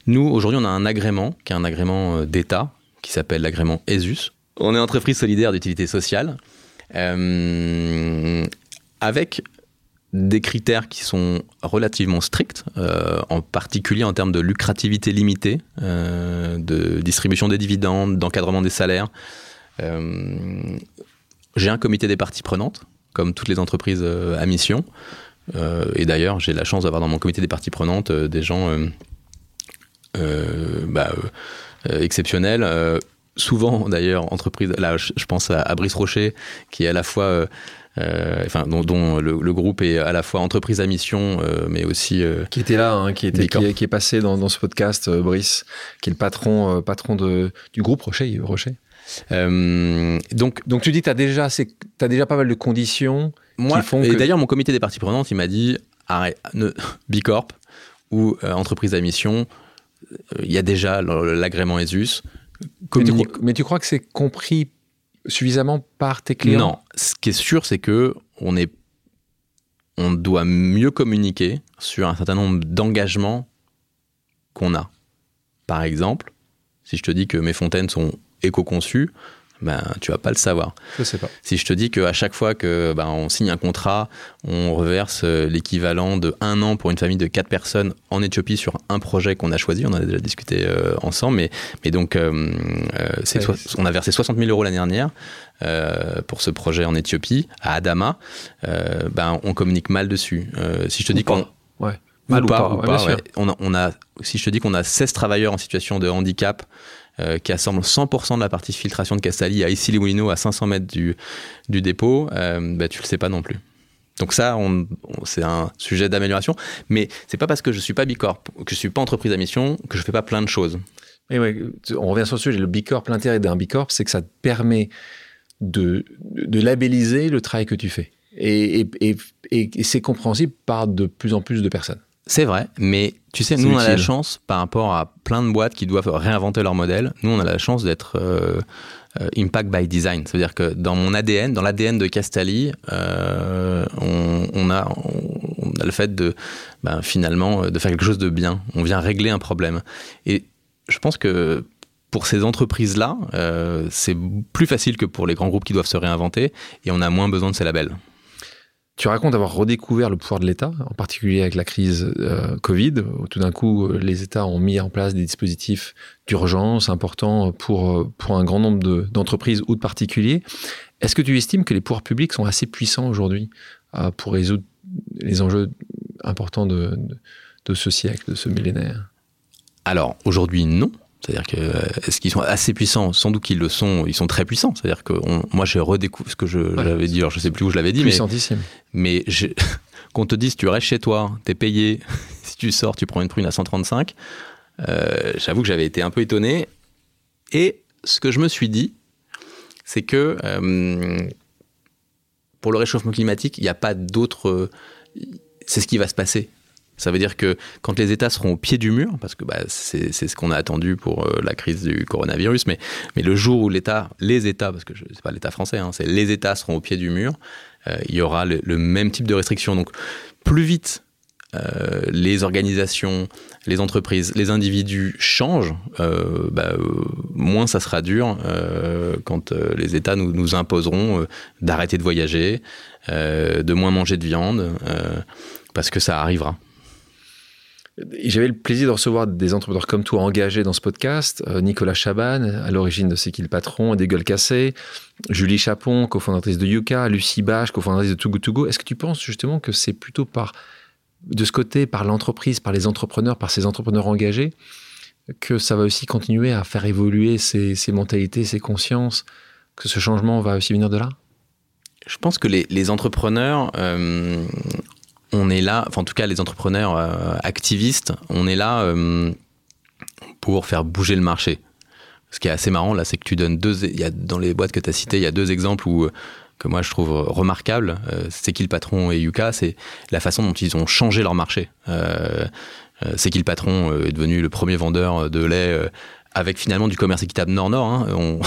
Nous, aujourd'hui, on a un agrément qui est un agrément euh, d'État qui s'appelle l'agrément ESUS. On est entreprise solidaire d'utilité sociale avec des critères qui sont relativement stricts, en particulier en termes de lucrativité limitée, de distribution des dividendes, d'encadrement des salaires. J'ai un comité des parties prenantes, comme toutes les entreprises à mission. Euh, et d'ailleurs, j'ai la chance d'avoir dans mon comité des parties prenantes euh, des gens euh, bah, exceptionnels souvent d'ailleurs entreprise là je, pense à, Brice Rocher qui est à la fois enfin dont, le, groupe est à la fois entreprise à mission mais aussi qui était là hein, qui était qui, est passé dans, ce podcast Brice qui est le patron patron de, du groupe Rocher Rocher donc donc tu dis tu as déjà as déjà pas mal de conditions moi, et d'ailleurs, mon comité des parties prenantes, il m'a dit arrête, ne, Bicorp ou euh, entreprise à mission, euh, il y a déjà l'agrément ESUS. Mais tu, crois que c'est compris suffisamment par tes clients? Non. Ce qui est sûr, c'est que on est, on doit mieux communiquer sur un certain nombre d'engagements qu'on a. Par exemple, si je te dis que mes fontaines sont éco-conçues, ben, tu vas pas le savoir. Je sais pas. Si je te dis qu'à chaque fois que ben, on signe un contrat, on reverse euh, l'équivalent de un an pour une famille de quatre personnes en Éthiopie sur un projet qu'on a choisi, on en a déjà discuté euh, ensemble, mais, mais donc euh, c'est on a versé 60 000 euros l'année dernière pour ce projet en Éthiopie, à Adama, ben, on communique mal dessus. si je te dis qu'on... Ouais. Mal ou, pas, On, a, on a, si je te dis qu'on a 16 travailleurs en situation de handicap euh, qui assemble 100% de la partie filtration de Castali à Issy-les-Moulineaux, à 500 mètres du, du dépôt, euh, bah, tu le sais pas non plus. Donc ça, c'est un sujet d'amélioration, mais c'est pas parce que je suis pas bicorp, que je suis pas entreprise à mission, que je fais pas plein de choses. Et on revient sur le sujet. Le bicorp, l'intérêt d'un bicorp, c'est que ça te permet de, de labelliser le travail que tu fais. Et c'est compréhensible par de plus en plus de personnes. C'est vrai, mais tu sais, nous on a la chance par rapport à plein de boîtes qui doivent réinventer leur modèle. Nous on a la chance d'être euh, euh, impact by design, c'est-à-dire que dans mon ADN, dans l'ADN de Castali, euh, on, a, on, a le fait de ben, finalement de faire quelque chose de bien. On vient régler un problème. Et je pense que pour ces entreprises-là, c'est plus facile que pour les grands groupes qui doivent se réinventer, et on a moins besoin de ces labels. Tu racontes avoir redécouvert le pouvoir de l'État, en particulier avec la crise euh, Covid, tout d'un coup, euh, les États ont mis en place des dispositifs d'urgence importants pour, euh, pour un grand nombre d'entreprises ou de particuliers. Est-ce que tu estimes que les pouvoirs publics sont assez puissants aujourd'hui pour résoudre les enjeux importants de, de ce siècle, de ce millénaire? Alors, aujourd'hui, non. C'est-à-dire que est-ce qu'ils sont assez puissants? Sans doute qu'ils le sont. Ils sont très puissants. C'est-à-dire que moi, j'ai redécouvert ce que je j'avais dit. Alors, je sais plus où je l'avais dit, mais mais qu'on te dise, tu restes chez toi, t'es payé. si tu sors, tu prends une prune à 135. Euh, j'avoue que j'avais été un peu étonné. Et ce que je me suis dit, c'est que euh, pour le réchauffement climatique, il n'y a pas d'autre. C'est ce qui va se passer. Ça veut dire que quand les États seront au pied du mur, parce que bah, c'est ce qu'on a attendu pour euh, la crise du coronavirus, mais, le jour où l'État, les États, parce que ce n'est pas l'État français, hein, c'est les États seront au pied du mur, euh, il y aura le, même type de restrictions. Donc plus vite euh, les organisations, les entreprises, les individus changent, bah, moins ça sera dur quand les États nous imposeront d'arrêter de voyager, de moins manger de viande, parce que ça arrivera. J'avais le plaisir de recevoir des entrepreneurs comme toi engagés dans ce podcast. Euh, Nicolas Chaban, à l'origine de C'est qui le patron, des gueules cassées. Julie Chapon, cofondatrice de Yuka. Lucie Bache, cofondatrice de Too Good. Est-ce que tu penses justement que c'est plutôt par, de ce côté, par l'entreprise, par les entrepreneurs, par ces entrepreneurs engagés, que ça va aussi continuer à faire évoluer ces, mentalités, ces consciences, que ce changement va aussi venir de là? Je pense que les, entrepreneurs euh, on est là, enfin en tout cas les entrepreneurs euh, activistes, on est là euh, pour faire bouger le marché. Ce qui est assez marrant là, c'est que tu donnes deux, il y a dans les boîtes que tu as citées, il y a deux exemples où que moi je trouve remarquables. c'est qui le patron et Yuka, c'est la façon dont ils ont changé leur marché. c'est qui le patron est devenu le premier vendeur de lait avec finalement du commerce équitable Nord-Nord. Hein,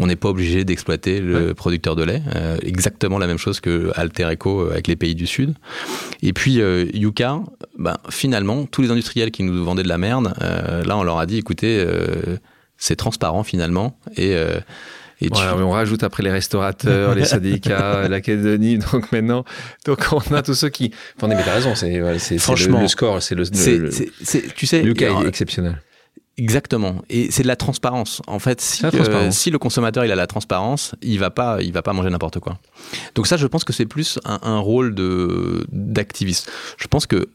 on n'est pas obligé d'exploiter le producteur de lait. Euh, exactement la même chose que Alter Eco euh, avec les pays du Sud. Et puis euh, Yuka, ben, finalement, tous les industriels qui nous vendaient de la merde, là on leur a dit, écoutez, c'est transparent finalement. Et et on rajoute après les restaurateurs, les syndicats, l'académie. Donc maintenant, donc on a tous ceux qui. Enfin, mais t'as raison, c'est franchement le, score, c'est le, Tu sais, Lucas est exceptionnel. Exactement. Et c'est de la transparence. En fait, si, si, le consommateur il a la transparence, il va pas, il va pas manger n'importe quoi. Donc ça, je pense que c'est plus un, rôle de d'activiste. Je pense que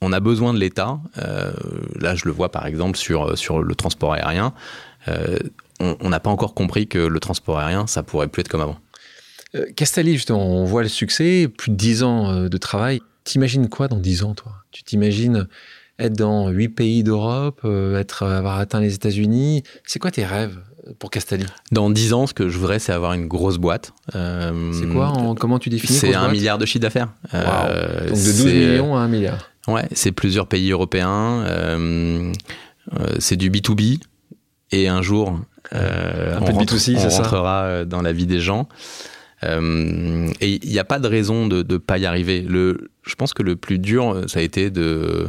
on a besoin de l'État. Euh, là, je le vois par exemple sur sur le transport aérien. Euh, on n'a pas encore compris que le transport aérien, ça pourrait plus être comme avant. Euh, Castali, justement, on voit le succès, plus de 10 ans de travail. T'imagines quoi dans 10 ans, toi? Tu t'imagines être dans huit pays d'Europe, euh, être, avoir atteint les États-Unis. C'est quoi tes rêves pour Castali Dans dix ans, ce que je voudrais, c'est avoir une grosse boîte. Euh, c'est quoi Comment tu définis C'est un milliard de chiffre d'affaires. Euh, Donc de 12 millions à un milliard. Ouais, c'est plusieurs pays européens. c'est du B2B. Et un jour, un peu de B2C, on rentrera dans la vie des gens. et il n'y a pas de raison de ne pas y arriver. Le, je pense que le plus dur, ça a été de euh,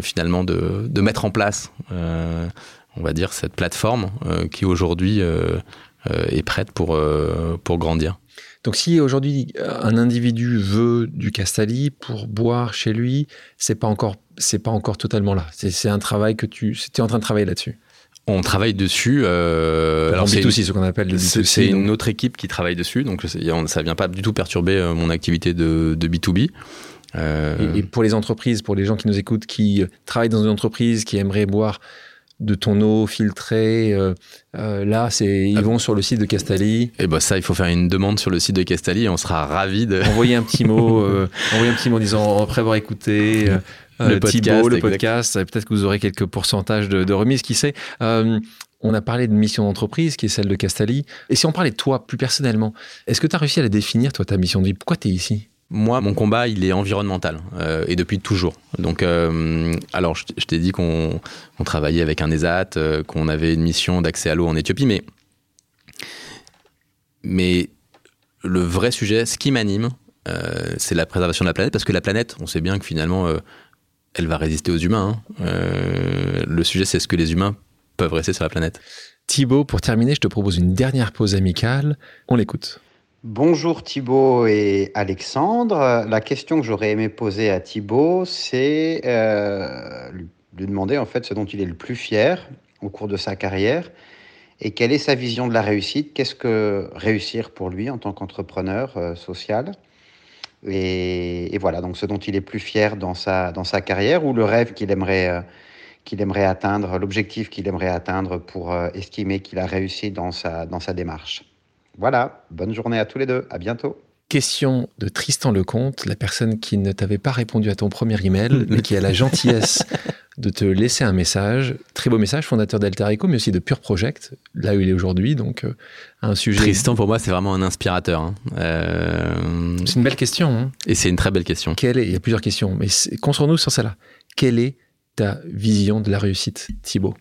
finalement de, de, mettre en place, euh, on va dire, cette plateforme euh, qui aujourd'hui est prête pour, pour grandir. Donc si aujourd'hui un individu veut du Castali pour boire chez lui, c'est pas encore c'est pas encore totalement là. C'est un travail que tu es en train de travailler là-dessus. On travaille dessus. Euh, alors c'est aussi ce qu'on appelle le B2C. C'est une autre équipe qui travaille dessus, donc ça vient pas du tout perturber mon activité de, de B2B. Euh, et, pour les entreprises, pour les gens qui nous écoutent, qui travaillent dans une entreprise, qui aimeraient boire de ton eau filtrée, euh, euh, là, c'est ils ah. vont sur le site de Castali. Et eh ben ça, il faut faire une demande sur le site de Castali et on sera ravis de envoyer un petit mot, envoyer un petit mot en disant après avoir écouté le podcast, le podcast. Peut-être que vous aurez quelques pourcentages de, de remise, qui sait. On a parlé de mission d'entreprise, qui est celle de Castali. Et si on parlait de toi plus personnellement, est-ce que tu as réussi à la définir, toi, ta mission de vie? Pourquoi tu es ici? Moi, mon combat, il est environnemental euh, et depuis toujours. Donc, euh, alors, je, t'ai dit qu'on travaillait avec un ESAT, euh, qu'on avait une mission d'accès à l'eau en Éthiopie, mais, mais le vrai sujet, ce qui m'anime, c'est la préservation de la planète, parce que la planète, on sait bien que finalement, elle va résister aux humains. Hein. le sujet, c'est ce que les humains peuvent rester sur la planète. Thibaut, pour terminer, je te propose une dernière pause amicale. On l'écoute. Bonjour Thibaut et Alexandre. La question que j'aurais aimé poser à Thibaut, c'est euh, lui demander en fait ce dont il est le plus fier au cours de sa carrière et quelle est sa vision de la réussite. Qu'est-ce que réussir pour lui en tant qu'entrepreneur euh, social? Et, voilà, donc ce dont il est plus fier dans sa, dans sa carrière ou le rêve qu'il aimerait, euh, aimerait atteindre, l'objectif qu'il aimerait atteindre pour estimer qu'il a réussi dans sa, dans sa démarche. Voilà, bonne journée à tous les deux, à bientôt. Question de Tristan Lecomte, la personne qui ne t'avait pas répondu à ton premier email, mais qui a la gentillesse de te laisser un message. Très beau message, fondateur d'Alter Eco, mais aussi de Pure Project, là où il est aujourd'hui. Donc, euh, un sujet. Tristan, pour moi, c'est vraiment un inspirateur. Hein. Euh, c'est une belle question. Hein. Et c'est une très belle question. Quelle est... Il y a plusieurs questions, mais concentrons-nous sur celle-là. Quelle est ta vision de la réussite, Thibaut?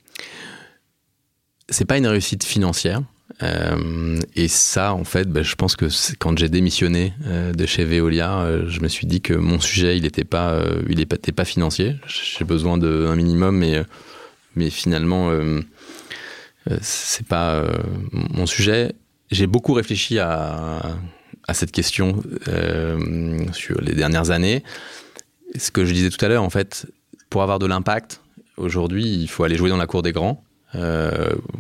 C'est pas une réussite financière. Euh, et ça, en fait, ben, je pense que quand j'ai démissionné euh, de chez Veolia, euh, je me suis dit que mon sujet, il n'était pas, il était pas financier. J'ai besoin d'un minimum, mais, mais finalement, c'est pas mon sujet. J'ai beaucoup réfléchi à, cette question sur les dernières années. Ce que je disais tout à l'heure, en fait, pour avoir de l'impact, aujourd'hui, il faut aller jouer dans la cour des grands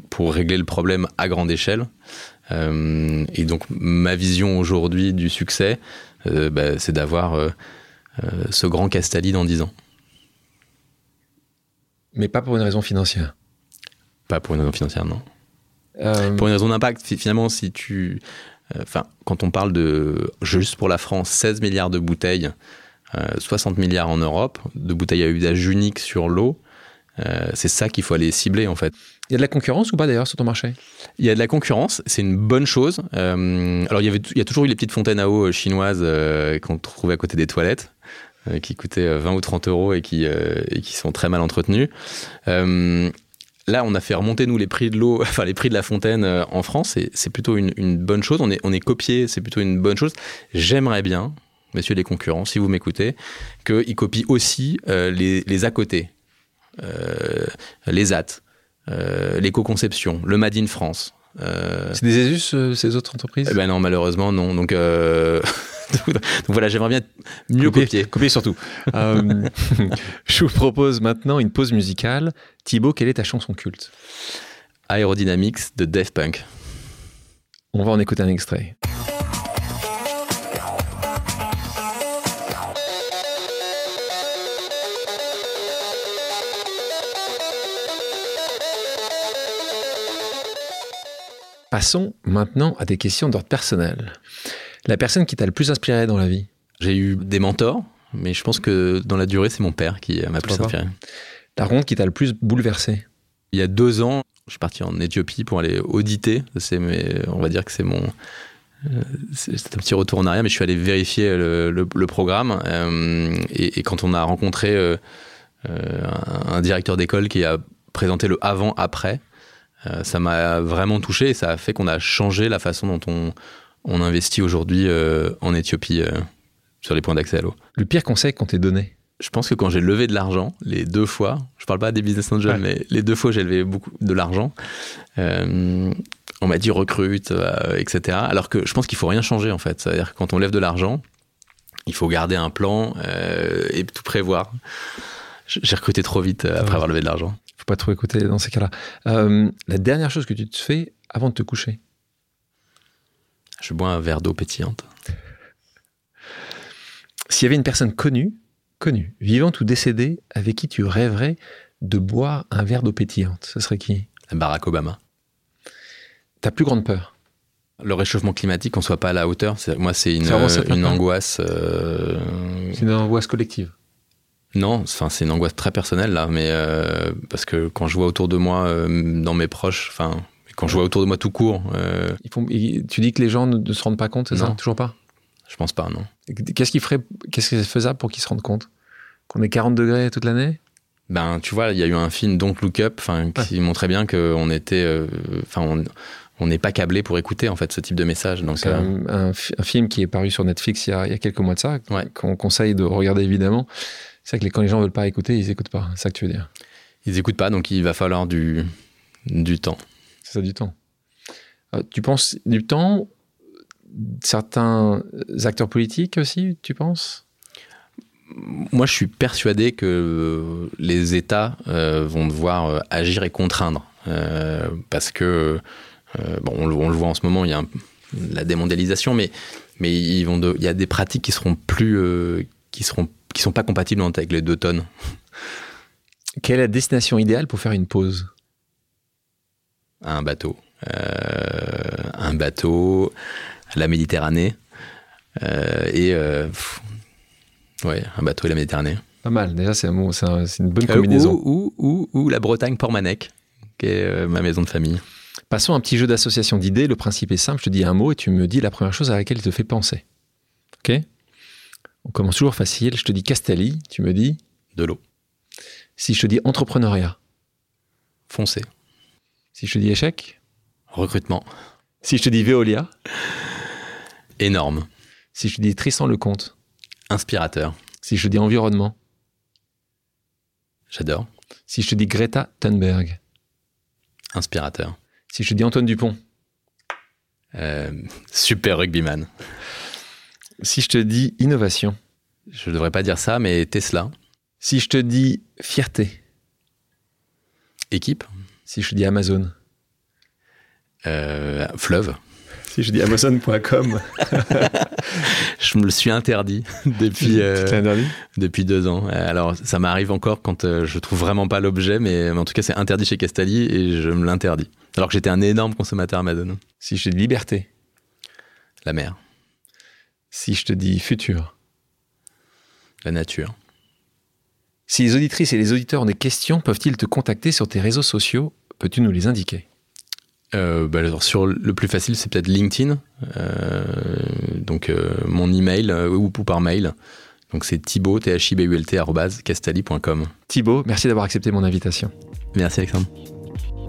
pour régler le problème à grande échelle. Euh, et donc, ma vision aujourd'hui du succès, euh, bah, c'est d'avoir euh, ce grand Castali dans 10 ans. Mais pas pour une raison financière. Pas pour une raison financière, non. Euh, Pour une raison d'impact, fi- finalement, si tu. euh, Enfin, quand on parle de. Juste pour la France, 16 milliards de bouteilles, euh, 60 milliards en Europe, de bouteilles à usage unique sur l'eau, euh, c'est ça qu'il faut aller cibler, en fait. Il y a de la concurrence ou pas d'ailleurs sur ton marché? Il y a de la concurrence, c'est une bonne chose. Euh, alors, il y, avait, il y a toujours eu les petites fontaines à eau euh, chinoises euh, qu'on trouvait à côté des toilettes, qui coûtaient euh, 20 ou 30 euros et qui, euh, et qui sont très mal entretenues. Euh, là, on a fait remonter, nous, les prix de l'eau, enfin, les prix de la fontaine euh, en France, et c'est plutôt une, une bonne chose. On est, on est copié, c'est plutôt une bonne chose. J'aimerais bien, messieurs les concurrents, si vous m'écoutez, qu'ils copient aussi les, les à côté, les AT, euh, l'éco-conception, le Made in France. Euh, C'est des ESUS, euh, ces autres entreprises eh ben non, malheureusement, non. Donc, euh, donc voilà, j'aimerais bien mieux copier. Copier surtout. Euh, je vous propose maintenant une pause musicale. Thibaut, quelle est ta chanson culte? Aerodynamics de Def Punk. On va en écouter un extrait. Passons maintenant à des questions d'ordre personnel. La personne qui t'a le plus inspiré dans la vie? J'ai eu des mentors, mais je pense que dans la durée, c'est mon père qui m'a plus inspiré. La rencontre qui t'a le plus bouleversé? Il y a deux ans, je suis parti en Éthiopie pour aller auditer. C'est mes- on va dire que c'est mon. euh, C'est c'est un petit retour en arrière, mais je suis allé vérifier le, le- le programme. euh, et, et quand on a rencontré euh, euh, un, un directeur d'école qui a présenté le avant-après, euh, ça m'a vraiment touché et ça a fait qu'on a changé la façon dont on, on investit aujourd'hui euh, en Éthiopie euh, sur les points d'accès à l'eau. Le pire conseil qu'on t'ait donné? Je pense que quand j'ai levé de l'argent, les deux fois, je parle pas des business angels, Ouais. mais les deux fois j'ai levé beaucoup de l'argent, on m'a dit recrute, etc. Alors que je pense qu'il faut rien changer en fait. C'est-à-dire que quand on lève de l'argent, il faut garder un plan et tout prévoir. J'ai recruté trop vite après Ouais. avoir levé de l'argent. Pas trop écouter dans ces cas-là. Euh, la dernière chose que tu te fais avant de te coucher? Je bois un verre d'eau pétillante. S'il y avait une personne connue, connue, vivante ou décédée, avec qui tu rêverais de boire un verre d'eau pétillante, ce serait qui? Barack Obama. Ta plus grande peur? Le réchauffement climatique, qu'on soit pas à la hauteur, moi c'est une, peur. angoisse. euh, C'est une angoisse collective. Non, enfin c'est une angoisse très personnelle là, mais euh, parce que quand je vois autour de moi, euh, dans mes proches, enfin quand je vois autour de moi tout court, euh, Ils font, ils- tu dis que les gens ne, ne se rendent pas compte, c'est ça? Toujours pas? Je pense pas, non. Qu'est-ce qui ferait, qu'est-ce qui est faisable pour qu'ils se rendent compte? Qu'on est 40 degrés toute l'année? Ben tu vois, il y a eu un film Don't Look Up, enfin qui montrait bien qu'on était, enfin on on n'est pas câblé pour écouter en fait ce type de message. Donc C'est euh, un, un fi- un film qui est paru sur Netflix il y a, il y a quelques mois de ça, Ouais. qu'on conseille de regarder évidemment. C'est vrai que quand les gens veulent pas écouter, ils écoutent pas. C'est ça que tu veux dire. ils écoutent pas, donc il va falloir du du temps. C'est ça du temps. Euh, tu penses du temps Certains acteurs politiques aussi, tu penses? Moi, je suis persuadé que les États euh, vont devoir euh, agir et contraindre. Euh, parce que, euh, bon, on le, on le voit en ce moment, il y a un- la démondialisation, mais, mais ils vont de- il y a des pratiques qui seront plus. euh, qui seront qui sont pas compatibles avec les deux tonnes. Quelle est la destination idéale pour faire une pause? Un bateau. Euh, un bateau, la Méditerranée. euh, et. euh, pff, ouais, un bateau et la Méditerranée. Pas mal, déjà c'est un un- une bonne combinaison. ou, ou, ou, ou la Bretagne Portmanec, qui est ma maison de famille. Passons à un petit jeu d'association d'idées. Le principe est simple, je te dis un mot et tu me dis la première chose à laquelle il te fait penser. Ok? On commence toujours facile. Je te dis Castelli, tu me dis De l'eau. si je te dis entrepreneuriat, Foncé. si je te dis échec, Recrutement. si je te dis Veolia, Énorme. si je te dis Tristan Lecomte, Inspirateur. si je te dis environnement, J'adore. si je te dis Greta Thunberg, Inspirateur. si je te dis Antoine Dupont, Euh, super rugbyman. Si je te dis innovation, Je devrais pas dire ça, mais Tesla. Si je te dis fierté, Équipe, si je te dis Amazon, euh, fleuve. si je dis Amazon.com, Je me le suis interdit depuis, euh, interdit depuis deux ans. Euh, Alors, ça m'arrive encore quand euh, je trouve vraiment pas l'objet, mais, mais en tout cas, c'est interdit chez Castali et je me l'interdis. Alors que j'étais un énorme consommateur Amazon. Si je te dis liberté, La mer, si je te dis futur, la nature. si les auditrices et les auditeurs ont des questions, peuvent-ils te contacter sur tes réseaux sociaux? Peux-tu nous les indiquer? Euh, bah, alors, sur le plus facile, c'est peut-être LinkedIn. Euh, donc, euh, mon email ou, ou par mail. Donc, c'est thibault, t h i b u l t castali.com. Thibaut, merci d'avoir accepté mon invitation. Merci, Alexandre.